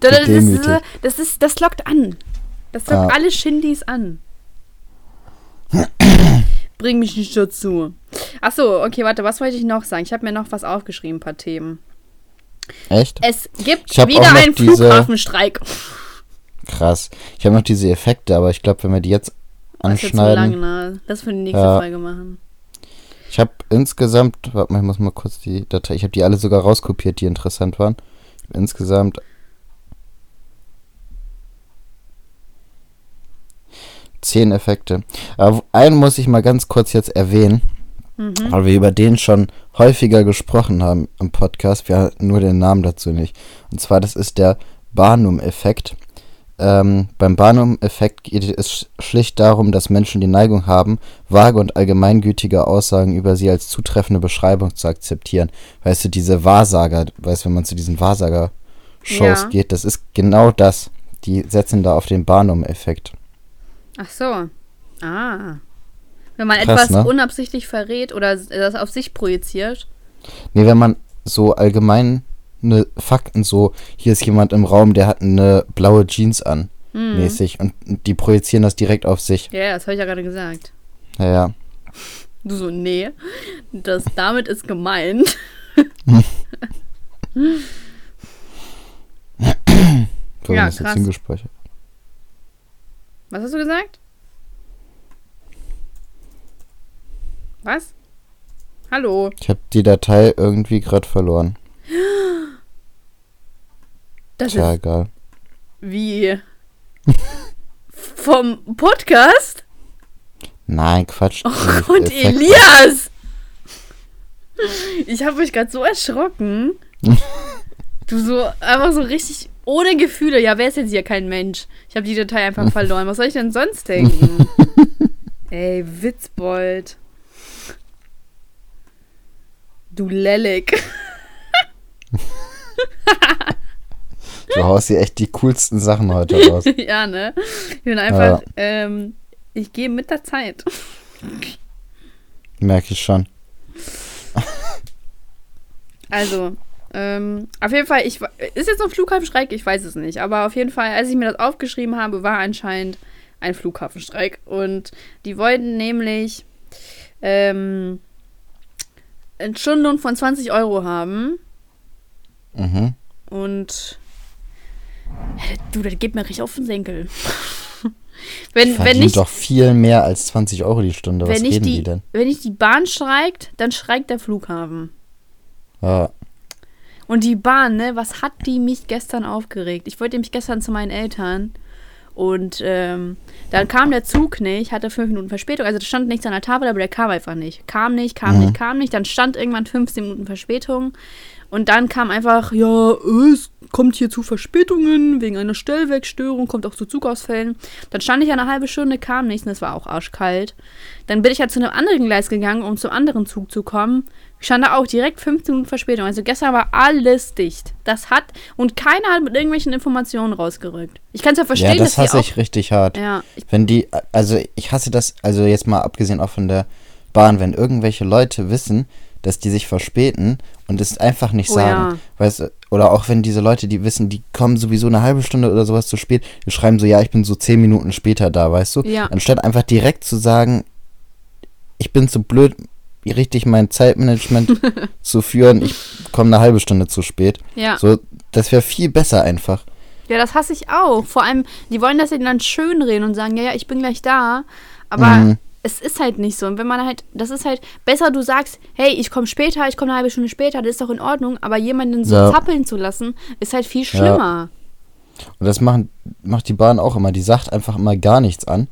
das, ist, das, ist, das lockt an. Das lockt ja. alle Shindys an. Bring mich nicht dazu. Achso, okay, warte, was wollte ich noch sagen? Ich habe mir noch was aufgeschrieben, ein paar Themen. Echt? Es gibt wieder einen diese... Flughafenstreik. Krass. Ich habe noch diese Effekte, aber ich glaube, wenn wir die jetzt anschneiden. Das ist lang, ne? Das für die nächste ja. Folge machen. Ich habe insgesamt, warte mal, ich muss mal kurz die Datei, ich habe die alle sogar rauskopiert, die interessant waren. Insgesamt zehn Effekte. Aber einen muss ich mal ganz kurz jetzt erwähnen, mhm. weil wir über den schon häufiger gesprochen haben im Podcast. Wir hatten nur den Namen dazu nicht. Und zwar, das ist der Barnum-Effekt. Ähm, beim Barnum-Effekt geht es schlicht darum, dass Menschen die Neigung haben, vage und allgemeingültige Aussagen über sie als zutreffende Beschreibung zu akzeptieren. Weißt du, diese Wahrsager, weißt du, wenn man zu diesen Wahrsager-Shows ja. geht, das ist genau das. Die setzen da auf den Barnum-Effekt. Ach so. Ah. Wenn man Krass, etwas ne? unabsichtlich verrät oder das auf sich projiziert. Nee, wenn man so allgemein eine Fakten so, hier ist jemand im Raum, der hat eine blaue Jeans an, hm. mäßig. Und die projizieren das direkt auf sich. Ja, das habe ich ja gerade gesagt. Ja, ja. Du so, nee, das damit ist gemeint. Warum ja, ist jetzt hingespeichert? Was hast du gesagt? Was? Hallo? Ich habe die Datei irgendwie gerade verloren. Das Tja, ist egal. Wie? Vom Podcast? Nein, Quatsch. Oh, und Elias! Ich habe mich gerade so erschrocken. du so, einfach so richtig ohne Gefühle. Ja, wer ist jetzt hier kein Mensch? Ich habe die Datei einfach verloren. Was soll ich denn sonst denken? Ey, Witzbold. Du Lellig. du haust hier echt die coolsten Sachen heute raus. ja, ne? Ich bin einfach, ja. ähm, ich gehe mit der Zeit. Merke ich schon. also, ähm, auf jeden Fall, ich, ist jetzt ein Flughafenstreik? Ich weiß es nicht. Aber auf jeden Fall, als ich mir das aufgeschrieben habe, war anscheinend ein Flughafenstreik. Und die wollten nämlich ähm, einen Stundenlohn von 20 Euro haben. Mhm. Und du, das geht mir richtig auf den Senkel. wenn, wenn nicht doch viel mehr als 20 Euro die Stunde. Was reden die, die denn? Wenn nicht die Bahn streikt, dann streikt der Flughafen. Ja. Und die Bahn, ne, was hat die mich gestern aufgeregt? Ich wollte nämlich gestern zu meinen Eltern und ähm, dann kam der Zug nicht, hatte fünf Minuten Verspätung. Also da stand nichts an der Tafel, aber der kam einfach nicht. Kam nicht, kam mhm. nicht, kam nicht. Dann stand irgendwann 15 Minuten Verspätung. Und dann kam einfach, ja, es kommt hier zu Verspätungen wegen einer Stellwerkstörung, kommt auch zu Zugausfällen. Dann stand ich eine halbe Stunde, kam nichts und es war auch arschkalt. Dann bin ich ja zu einem anderen Gleis gegangen, um zum anderen Zug zu kommen. Stand da auch direkt 15 Minuten Verspätung. Also gestern war alles dicht. Das hat und keiner hat mit irgendwelchen Informationen rausgerückt. Ich kann es ja verstehen. Ja, das hasse ich richtig hart. Ja. Wenn die, also ich hasse das, also jetzt mal abgesehen auch von der Bahn, wenn irgendwelche Leute wissen, dass die sich verspäten und es einfach nicht oh, sagen. Ja. Weißt oder auch wenn diese Leute, die wissen, die kommen sowieso eine halbe Stunde oder sowas zu spät, die schreiben so, ja, ich bin so zehn Minuten später da, weißt du? Ja. Anstatt einfach direkt zu sagen, ich bin zu blöd, richtig mein Zeitmanagement zu führen, ich komme eine halbe Stunde zu spät. Ja. So, das wäre viel besser einfach. Ja, das hasse ich auch. Vor allem, die wollen das dann schön reden und sagen, ja, ja, ich bin gleich da. Aber mhm es ist halt nicht so. Und wenn man halt, das ist halt besser, du sagst, hey, ich komme später, ich komme eine halbe Stunde später, das ist doch in Ordnung, aber jemanden so ja. zappeln zu lassen, ist halt viel schlimmer. Ja. Und das machen, macht die Bahn auch immer. Die sagt einfach immer gar nichts an.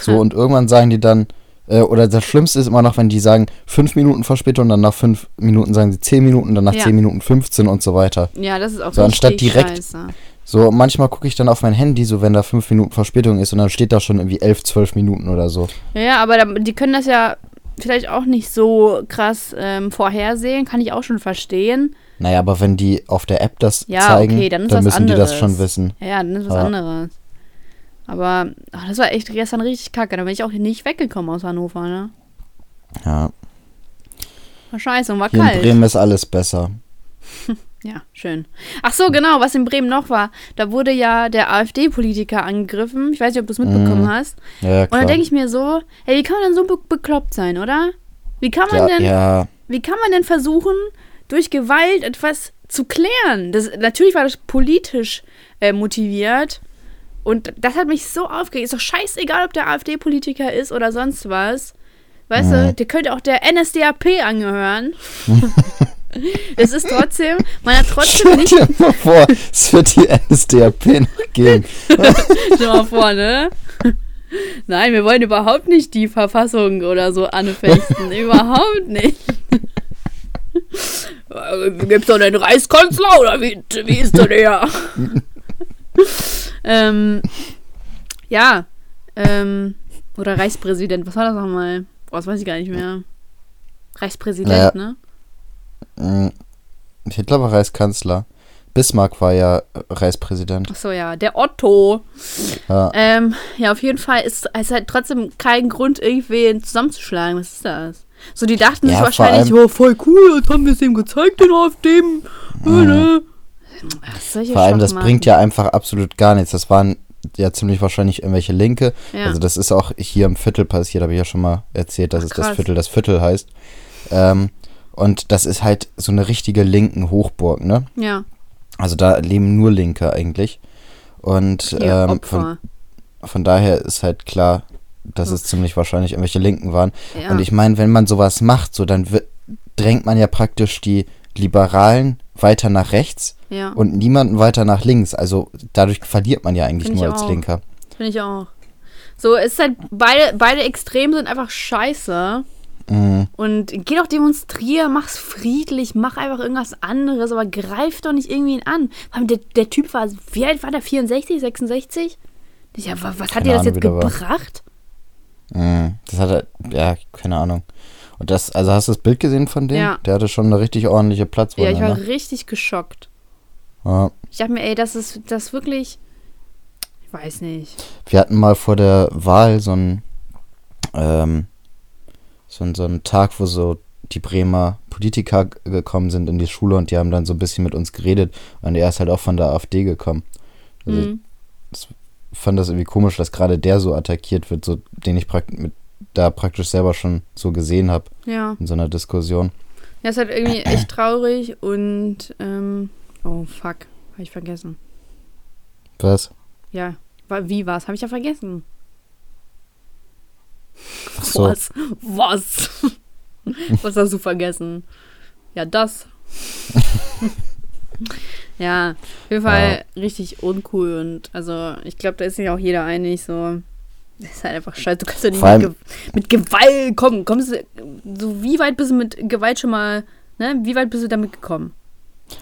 So, und irgendwann sagen die dann, äh, oder das Schlimmste ist immer noch, wenn die sagen, fünf Minuten Verspätung, dann nach fünf Minuten sagen sie zehn Minuten, dann nach ja. zehn Minuten 15 und so weiter. Ja, das ist auch so, anstatt direkt, scheiße. So, manchmal gucke ich dann auf mein Handy, so wenn da fünf Minuten Verspätung ist und dann steht da schon irgendwie elf, zwölf Minuten oder so. Ja, aber da, die können das ja vielleicht auch nicht so krass ähm, vorhersehen, kann ich auch schon verstehen. Naja, aber wenn die auf der App das ja, zeigen, okay, dann, dann müssen anderes. die das schon wissen. Ja, dann ist was ja. anderes. Aber ach, das war echt gestern richtig kacke. Da bin ich auch nicht weggekommen aus Hannover, ne? Ja. War scheiße und war Hier kalt. In Bremen ist alles besser. Ja, schön. Ach so, genau, was in Bremen noch war. Da wurde ja der AfD-Politiker angegriffen. Ich weiß nicht, ob du es mitbekommen mm. hast. Ja. Und dann denke ich mir so, hey, wie kann man denn so be bekloppt sein, oder? Wie kann man ja, denn, ja. wie kann man denn versuchen, durch Gewalt etwas zu klären? Das, natürlich war das politisch äh, motiviert. Und das hat mich so aufgeregt. Ist doch scheißegal, ob der AfD-Politiker ist oder sonst was. Weißt mhm. du, der könnte auch der NSDAP angehören. es ist trotzdem, man hat trotzdem nicht. Stell dir mal vor, es wird die NSDAP noch geben. Stell dir mal vor, ne? Nein, wir wollen überhaupt nicht die Verfassung oder so anfechten. überhaupt nicht. Gibt's doch einen Reichskanzler oder wie, wie ist der der? ähm, ja, ähm, oder Reichspräsident, was war das nochmal? Boah, das weiß ich gar nicht mehr. Reichspräsident, naja, ne? Mm, Hitler war Reichskanzler. Bismarck war ja Reichspräsident. Achso, ja, der Otto. Ja. Ähm, ja, auf jeden Fall ist es halt trotzdem kein Grund, irgendwen zusammenzuschlagen. Was ist das? So, die dachten ja, sich wahrscheinlich, oh, voll cool, jetzt haben wir es ihm gezeigt, den AfD. Mhm. Ne? Vor allem, das bringt ja einfach absolut gar nichts. Das waren ja ziemlich wahrscheinlich irgendwelche Linke. Ja. Also das ist auch hier im Viertel passiert, habe ich ja schon mal erzählt, dass Ach, es das Viertel das Viertel heißt. Ähm, und das ist halt so eine richtige linken Hochburg, ne? Ja. Also da leben nur Linke eigentlich. Und ähm, von, von daher ist halt klar, dass hm. es ziemlich wahrscheinlich irgendwelche Linken waren. Ja. Und ich meine, wenn man sowas macht, so dann drängt man ja praktisch die Liberalen weiter nach rechts ja. und niemanden weiter nach links. Also dadurch verliert man ja eigentlich Find nur als auch. Linker. Finde ich auch. So, es ist halt, beide, beide Extreme sind einfach scheiße. Mhm. Und geh doch demonstrieren, mach's friedlich, mach einfach irgendwas anderes, aber greif doch nicht irgendwie ihn an. Der, der Typ war, wie alt war der? 64, 66? Ja, was hat dir das jetzt gebracht? Mhm. Das hat er, ja, keine Ahnung. Und das, also hast du das Bild gesehen von dem? Ja. Der hatte schon eine richtig ordentliche Platzwunde. Ja, ich war ne? richtig geschockt. Ja. Ich dachte mir, ey, das ist das wirklich. Ich weiß nicht. Wir hatten mal vor der Wahl so einen, ähm, so, einen, so einen Tag, wo so die Bremer Politiker gekommen sind in die Schule und die haben dann so ein bisschen mit uns geredet und er ist halt auch von der AfD gekommen. Also mhm. ich fand das irgendwie komisch, dass gerade der so attackiert wird, so den ich praktisch mit da praktisch selber schon so gesehen habe. Ja. In so einer Diskussion. Ja, ist halt irgendwie echt traurig und ähm, oh fuck, habe ich vergessen. Was? Ja, wie war's? Habe ich ja vergessen. So. Was? Was? Was hast du vergessen? Ja, das. ja, auf jeden Fall ja. richtig uncool und also ich glaube, da ist sich auch jeder einig, so das ist halt einfach scheiße. Du kannst ja nicht mit, Ge mit, Gewalt kommen. Kommst du, so wie weit bist du mit Gewalt schon mal, ne? Wie weit bist du damit gekommen?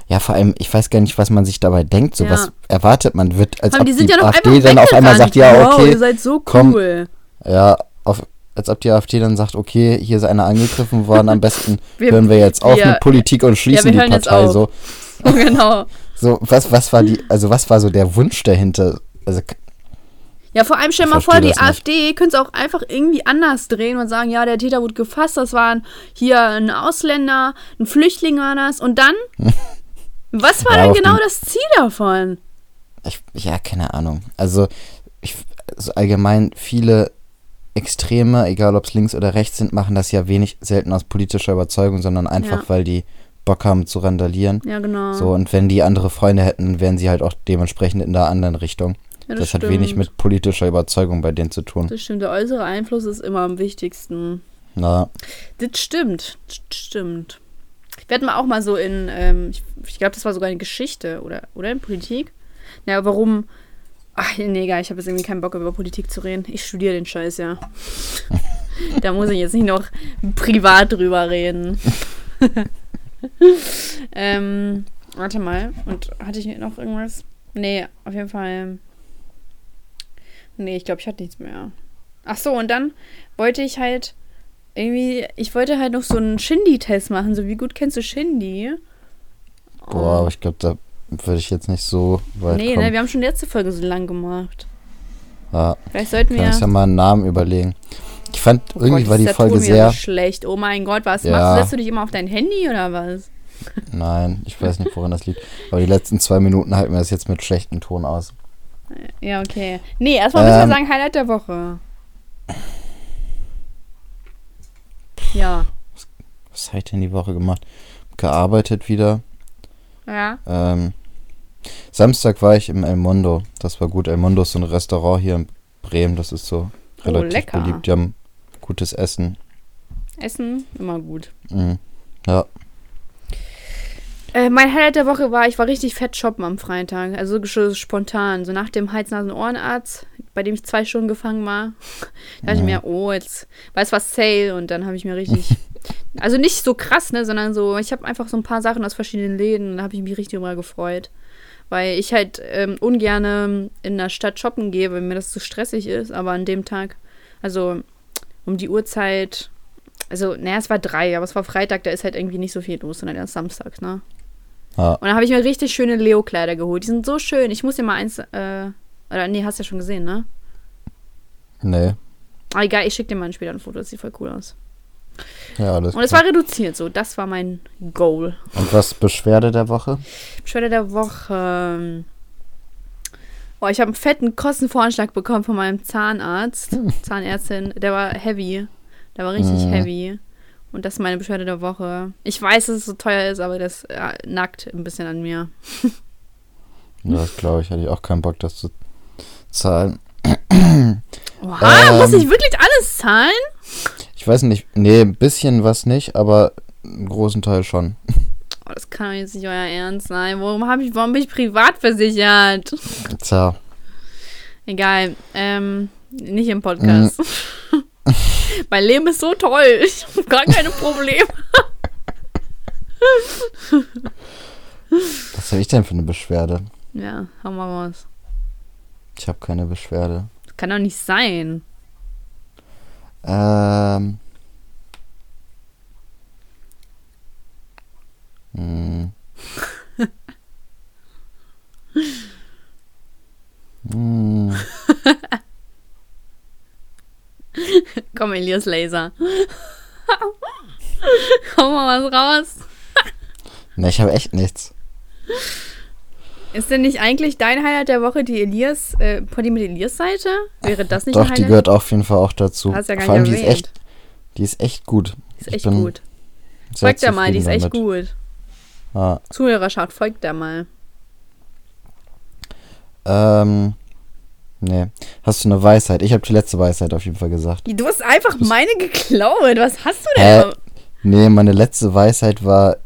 Ja, vor allem, ich weiß gar nicht, was man sich dabei denkt. So, ja. was erwartet man? Wird, als ob die, die ja AfD dann auf einmal sagt, ja, okay. Wow, ihr seid so komm, cool. Ja, auf, als ob die AfD dann sagt, okay, hier ist einer angegriffen worden, am besten wir, hören wir jetzt auf wir, mit Politik und schließen ja, die Partei. So. genau. So, was, was war die, also was war so der Wunsch dahinter? Also ja, vor allem stell mal vor, die AfD könnte es auch einfach irgendwie anders drehen und sagen, ja, der Täter wurde gefasst, das war hier ein Ausländer, ein Flüchtling war das. Und dann? was war ja, denn genau das Ziel davon? Ich, ja, keine Ahnung. Also, ich, also allgemein viele Extreme, egal ob es links oder rechts sind, machen das ja wenig selten aus politischer Überzeugung, sondern einfach, ja. weil die Bock haben zu randalieren. Ja, genau. So, und wenn die andere Freunde hätten, wären sie halt auch dementsprechend in der anderen Richtung. Ja, das, das hat wenig mit politischer Überzeugung bei denen zu tun. Das stimmt, der äußere Einfluss ist immer am wichtigsten. Na. Das stimmt, das stimmt. Wir hatten mal auch mal so in, ähm, ich, ich glaube, das war sogar eine Geschichte oder, oder in Politik. Ja, warum. Ach, nee, egal, ich habe jetzt irgendwie keinen Bock, über Politik zu reden. Ich studiere den Scheiß, ja. da muss ich jetzt nicht noch privat drüber reden. ähm, warte mal. Und hatte ich noch irgendwas? Nee, auf jeden Fall. Nee, ich glaube, ich hatte nichts mehr. Ach so, und dann wollte ich halt irgendwie, ich wollte halt noch so einen Shindy-Test machen. So, wie gut kennst du Shindy? Boah, oh. aber ich glaube, da würde ich jetzt nicht so weit Nee, kommen. ne, wir haben schon die letzte Folge so lang gemacht. Ja. Vielleicht sollten wir. uns ja mal einen Namen überlegen. Ich fand, oh irgendwie Gott, war die Folge sehr. schlecht. Oh mein Gott, was ja. machst du? Setzt du dich immer auf dein Handy oder was? Nein, ich weiß nicht, woran das liegt. Aber die letzten zwei Minuten halten wir das jetzt mit schlechtem Ton aus. Ja, okay. Nee, erstmal müssen ähm, wir sagen, Highlight der Woche. Ja. Was, was habe ich denn die Woche gemacht? Gearbeitet wieder. Ja. Ähm, Samstag war ich im El Mundo. Das war gut. El Mundo ist so ein Restaurant hier in Bremen. Das ist so oh, relativ lecker. beliebt. Die haben gutes Essen. Essen, immer gut. Mhm. Ja. Äh, mein Highlight der Woche war, ich war richtig fett shoppen am Freitag. Also so spontan. So nach dem Hals-Nasen-Ohrenarzt, bei dem ich zwei Stunden gefangen war, dachte ich mir, oh, jetzt, weil es war Sale und dann habe ich mir richtig. also nicht so krass, ne, sondern so, ich habe einfach so ein paar Sachen aus verschiedenen Läden und da habe ich mich richtig immer gefreut. Weil ich halt ähm, ungern in der Stadt shoppen gehe, wenn mir das zu stressig ist, aber an dem Tag, also um die Uhrzeit, also, naja, es war drei, aber es war Freitag, da ist halt irgendwie nicht so viel los, sondern erst Samstag, ne? Ja. Und dann habe ich mir richtig schöne Leo-Kleider geholt. Die sind so schön. Ich muss dir mal eins, äh, oder nee, hast du ja schon gesehen, ne? Nee. Aber egal, ich schicke dir mal später ein Foto, das sieht voll cool aus. Ja, alles Und es war reduziert so, das war mein Goal. Und was Beschwerde der Woche? Beschwerde der Woche. Boah, ich habe einen fetten Kostenvoranschlag bekommen von meinem Zahnarzt, Zahnärztin. Der war heavy. Der war richtig Mhm. heavy. Und das ist meine Beschwerde der Woche. Ich weiß, dass es so teuer ist, aber das äh, nackt ein bisschen an mir. Ja, Das glaube ich, hätte ich auch keinen Bock, das zu zahlen. Oha, Ähm. muss ich wirklich alles zahlen? Ich weiß nicht, nee, ein bisschen was nicht, aber einen großen Teil schon. Oh, das kann doch jetzt nicht euer Ernst sein. Warum, hab ich, warum bin ich privat versichert? Tja, Egal. Ähm, nicht im Podcast. Mhm. mein Leben ist so toll. Ich habe gar keine Probleme. was habe ich denn für eine Beschwerde? Ja, hau mal was. Ich habe keine Beschwerde. Das kann doch nicht sein. Ähm. Hm. hm. Komm, Elias Laser. Hau mal was raus. Ne, ich habe echt nichts. Ist denn nicht eigentlich dein Highlight der Woche die Elias, äh, Poddy mit Elias-Seite? Wäre das nicht Doch, ein die Highlight? gehört auf jeden Fall auch dazu. Hast ja gar Vor allem, nicht die ist erwähnt. echt, die ist echt gut. Die ist echt gut. Folgt der mal, die ist zufrieden echt damit. gut. Ja. Zuhörerschaft, folgt der mal. Ähm. Nee. Hast du eine Weisheit? Ich habe die letzte Weisheit auf jeden Fall gesagt. Du hast einfach meine geklaut. Was hast du denn? Nee, meine letzte Weisheit war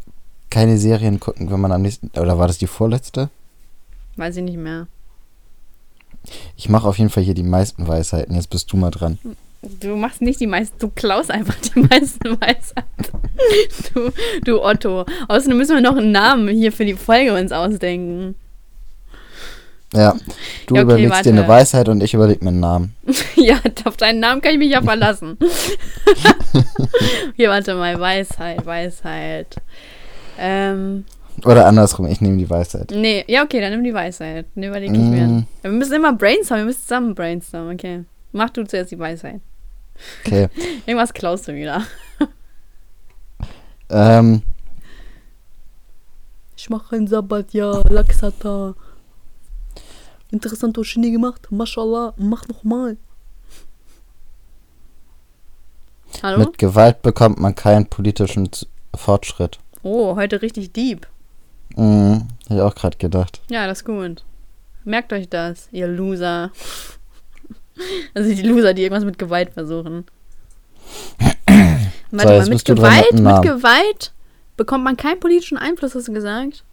keine Serien gucken, wenn man am nächsten. Oder war das die vorletzte? Weiß ich nicht mehr. Ich mache auf jeden Fall hier die meisten Weisheiten. Jetzt bist du mal dran. Du machst nicht die meisten, du klaust einfach die meisten Weisheiten. Du, du Otto. Außerdem müssen wir noch einen Namen hier für die Folge uns ausdenken. Ja. Du Ja, okay, überlegst warte. dir eine Weisheit und ich überleg mir einen Namen. Ja, auf deinen Namen kann ich mich ja verlassen. Hier, warte mal. Weisheit, Weisheit. Ähm, Oder andersrum, ich nehme die Weisheit. nee, ja, okay, dann nimm die Weisheit. Dann überlege ich mir. Mm. Ja, Wir müssen immer brainstormen, wir müssen zusammen brainstormen, okay. Mach du zuerst die Weisheit. Okay. Irgendwas klaust du wieder. ähm, Ich mache ein Sabbat, ja, Laxata. Interessant, was Schnee gemacht. Mashallah, mach nochmal. Hallo? mit Gewalt bekommt man keinen politischen Fortschritt. Oh, heute richtig deep. Mhm. Hab ich auch gerade gedacht. Ja, das ist gut. Merkt euch das, ihr Loser. Also die Loser, die irgendwas mit Gewalt versuchen. Warte mal, jetzt mit Gewalt, mit mit. Gewalt bekommt man keinen politischen Einfluss, hast du gesagt?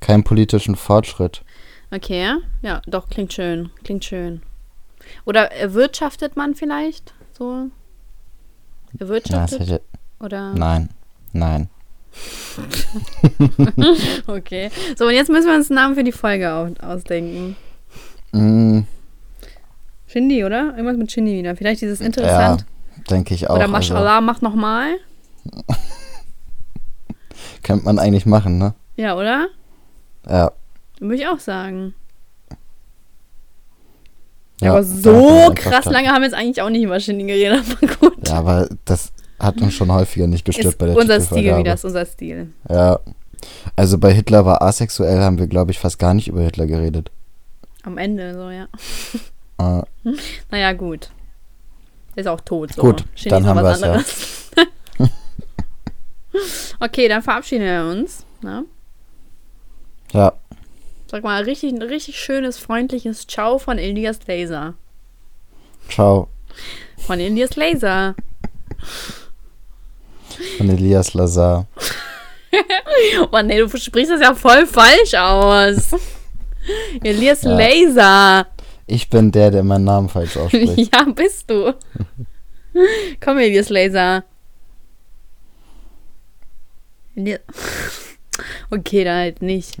Keinen politischen Fortschritt. Okay, ja? ja, doch, klingt schön, klingt schön. Oder erwirtschaftet man vielleicht so? Ja, Erwirtschaftet? hätte, oder? nein. Nein. Okay. So, und jetzt müssen wir uns einen Namen für die Folge au- ausdenken. Shindy, oder? Irgendwas mit Shindy wieder. Vielleicht dieses interessant. Denke ich auch. oder also, Mashallah, mach nochmal. könnte man eigentlich machen, ne? Ja, oder? Ja. Würde ich auch sagen. ja aber so krass lange haben wir jetzt eigentlich auch nicht über Shindy geredet, aber gut. Ja, aber das hat uns schon häufiger nicht gestört ist bei der unser Stil wieder, ist unser Stil. Ja. Also bei Hitler war asexuell, haben wir, glaube ich, fast gar nicht über Hitler geredet. Am Ende, so, ja. Äh, Naja, gut. Ist auch tot. So. Gut, Shindy dann haben was wir's, ja. okay, dann verabschieden wir uns. Ne? ja. Sag mal, richtig, ein richtig schönes, freundliches Ciao von Elias Laser. Ciao. Von Elias Laser. Von Elias Lazar. oh nee, du sprichst das ja voll falsch aus. Elias ja. Laser. Ich bin der, der meinen Namen falsch ausspricht. ja, bist du. Komm, Elias Laser. Okay, dann halt nicht.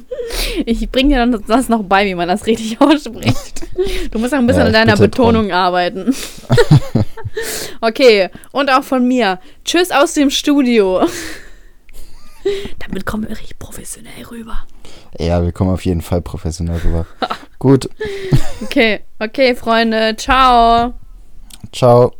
Ich bringe dir dann das noch bei, wie man das richtig ausspricht. Du musst auch ein bisschen ja, an deiner Betonung drum. arbeiten. Okay, und auch von mir. Tschüss aus dem Studio. Damit kommen wir richtig professionell rüber. Ja, wir kommen auf jeden Fall professionell rüber. Gut. Okay, okay, Freunde. Ciao. Ciao.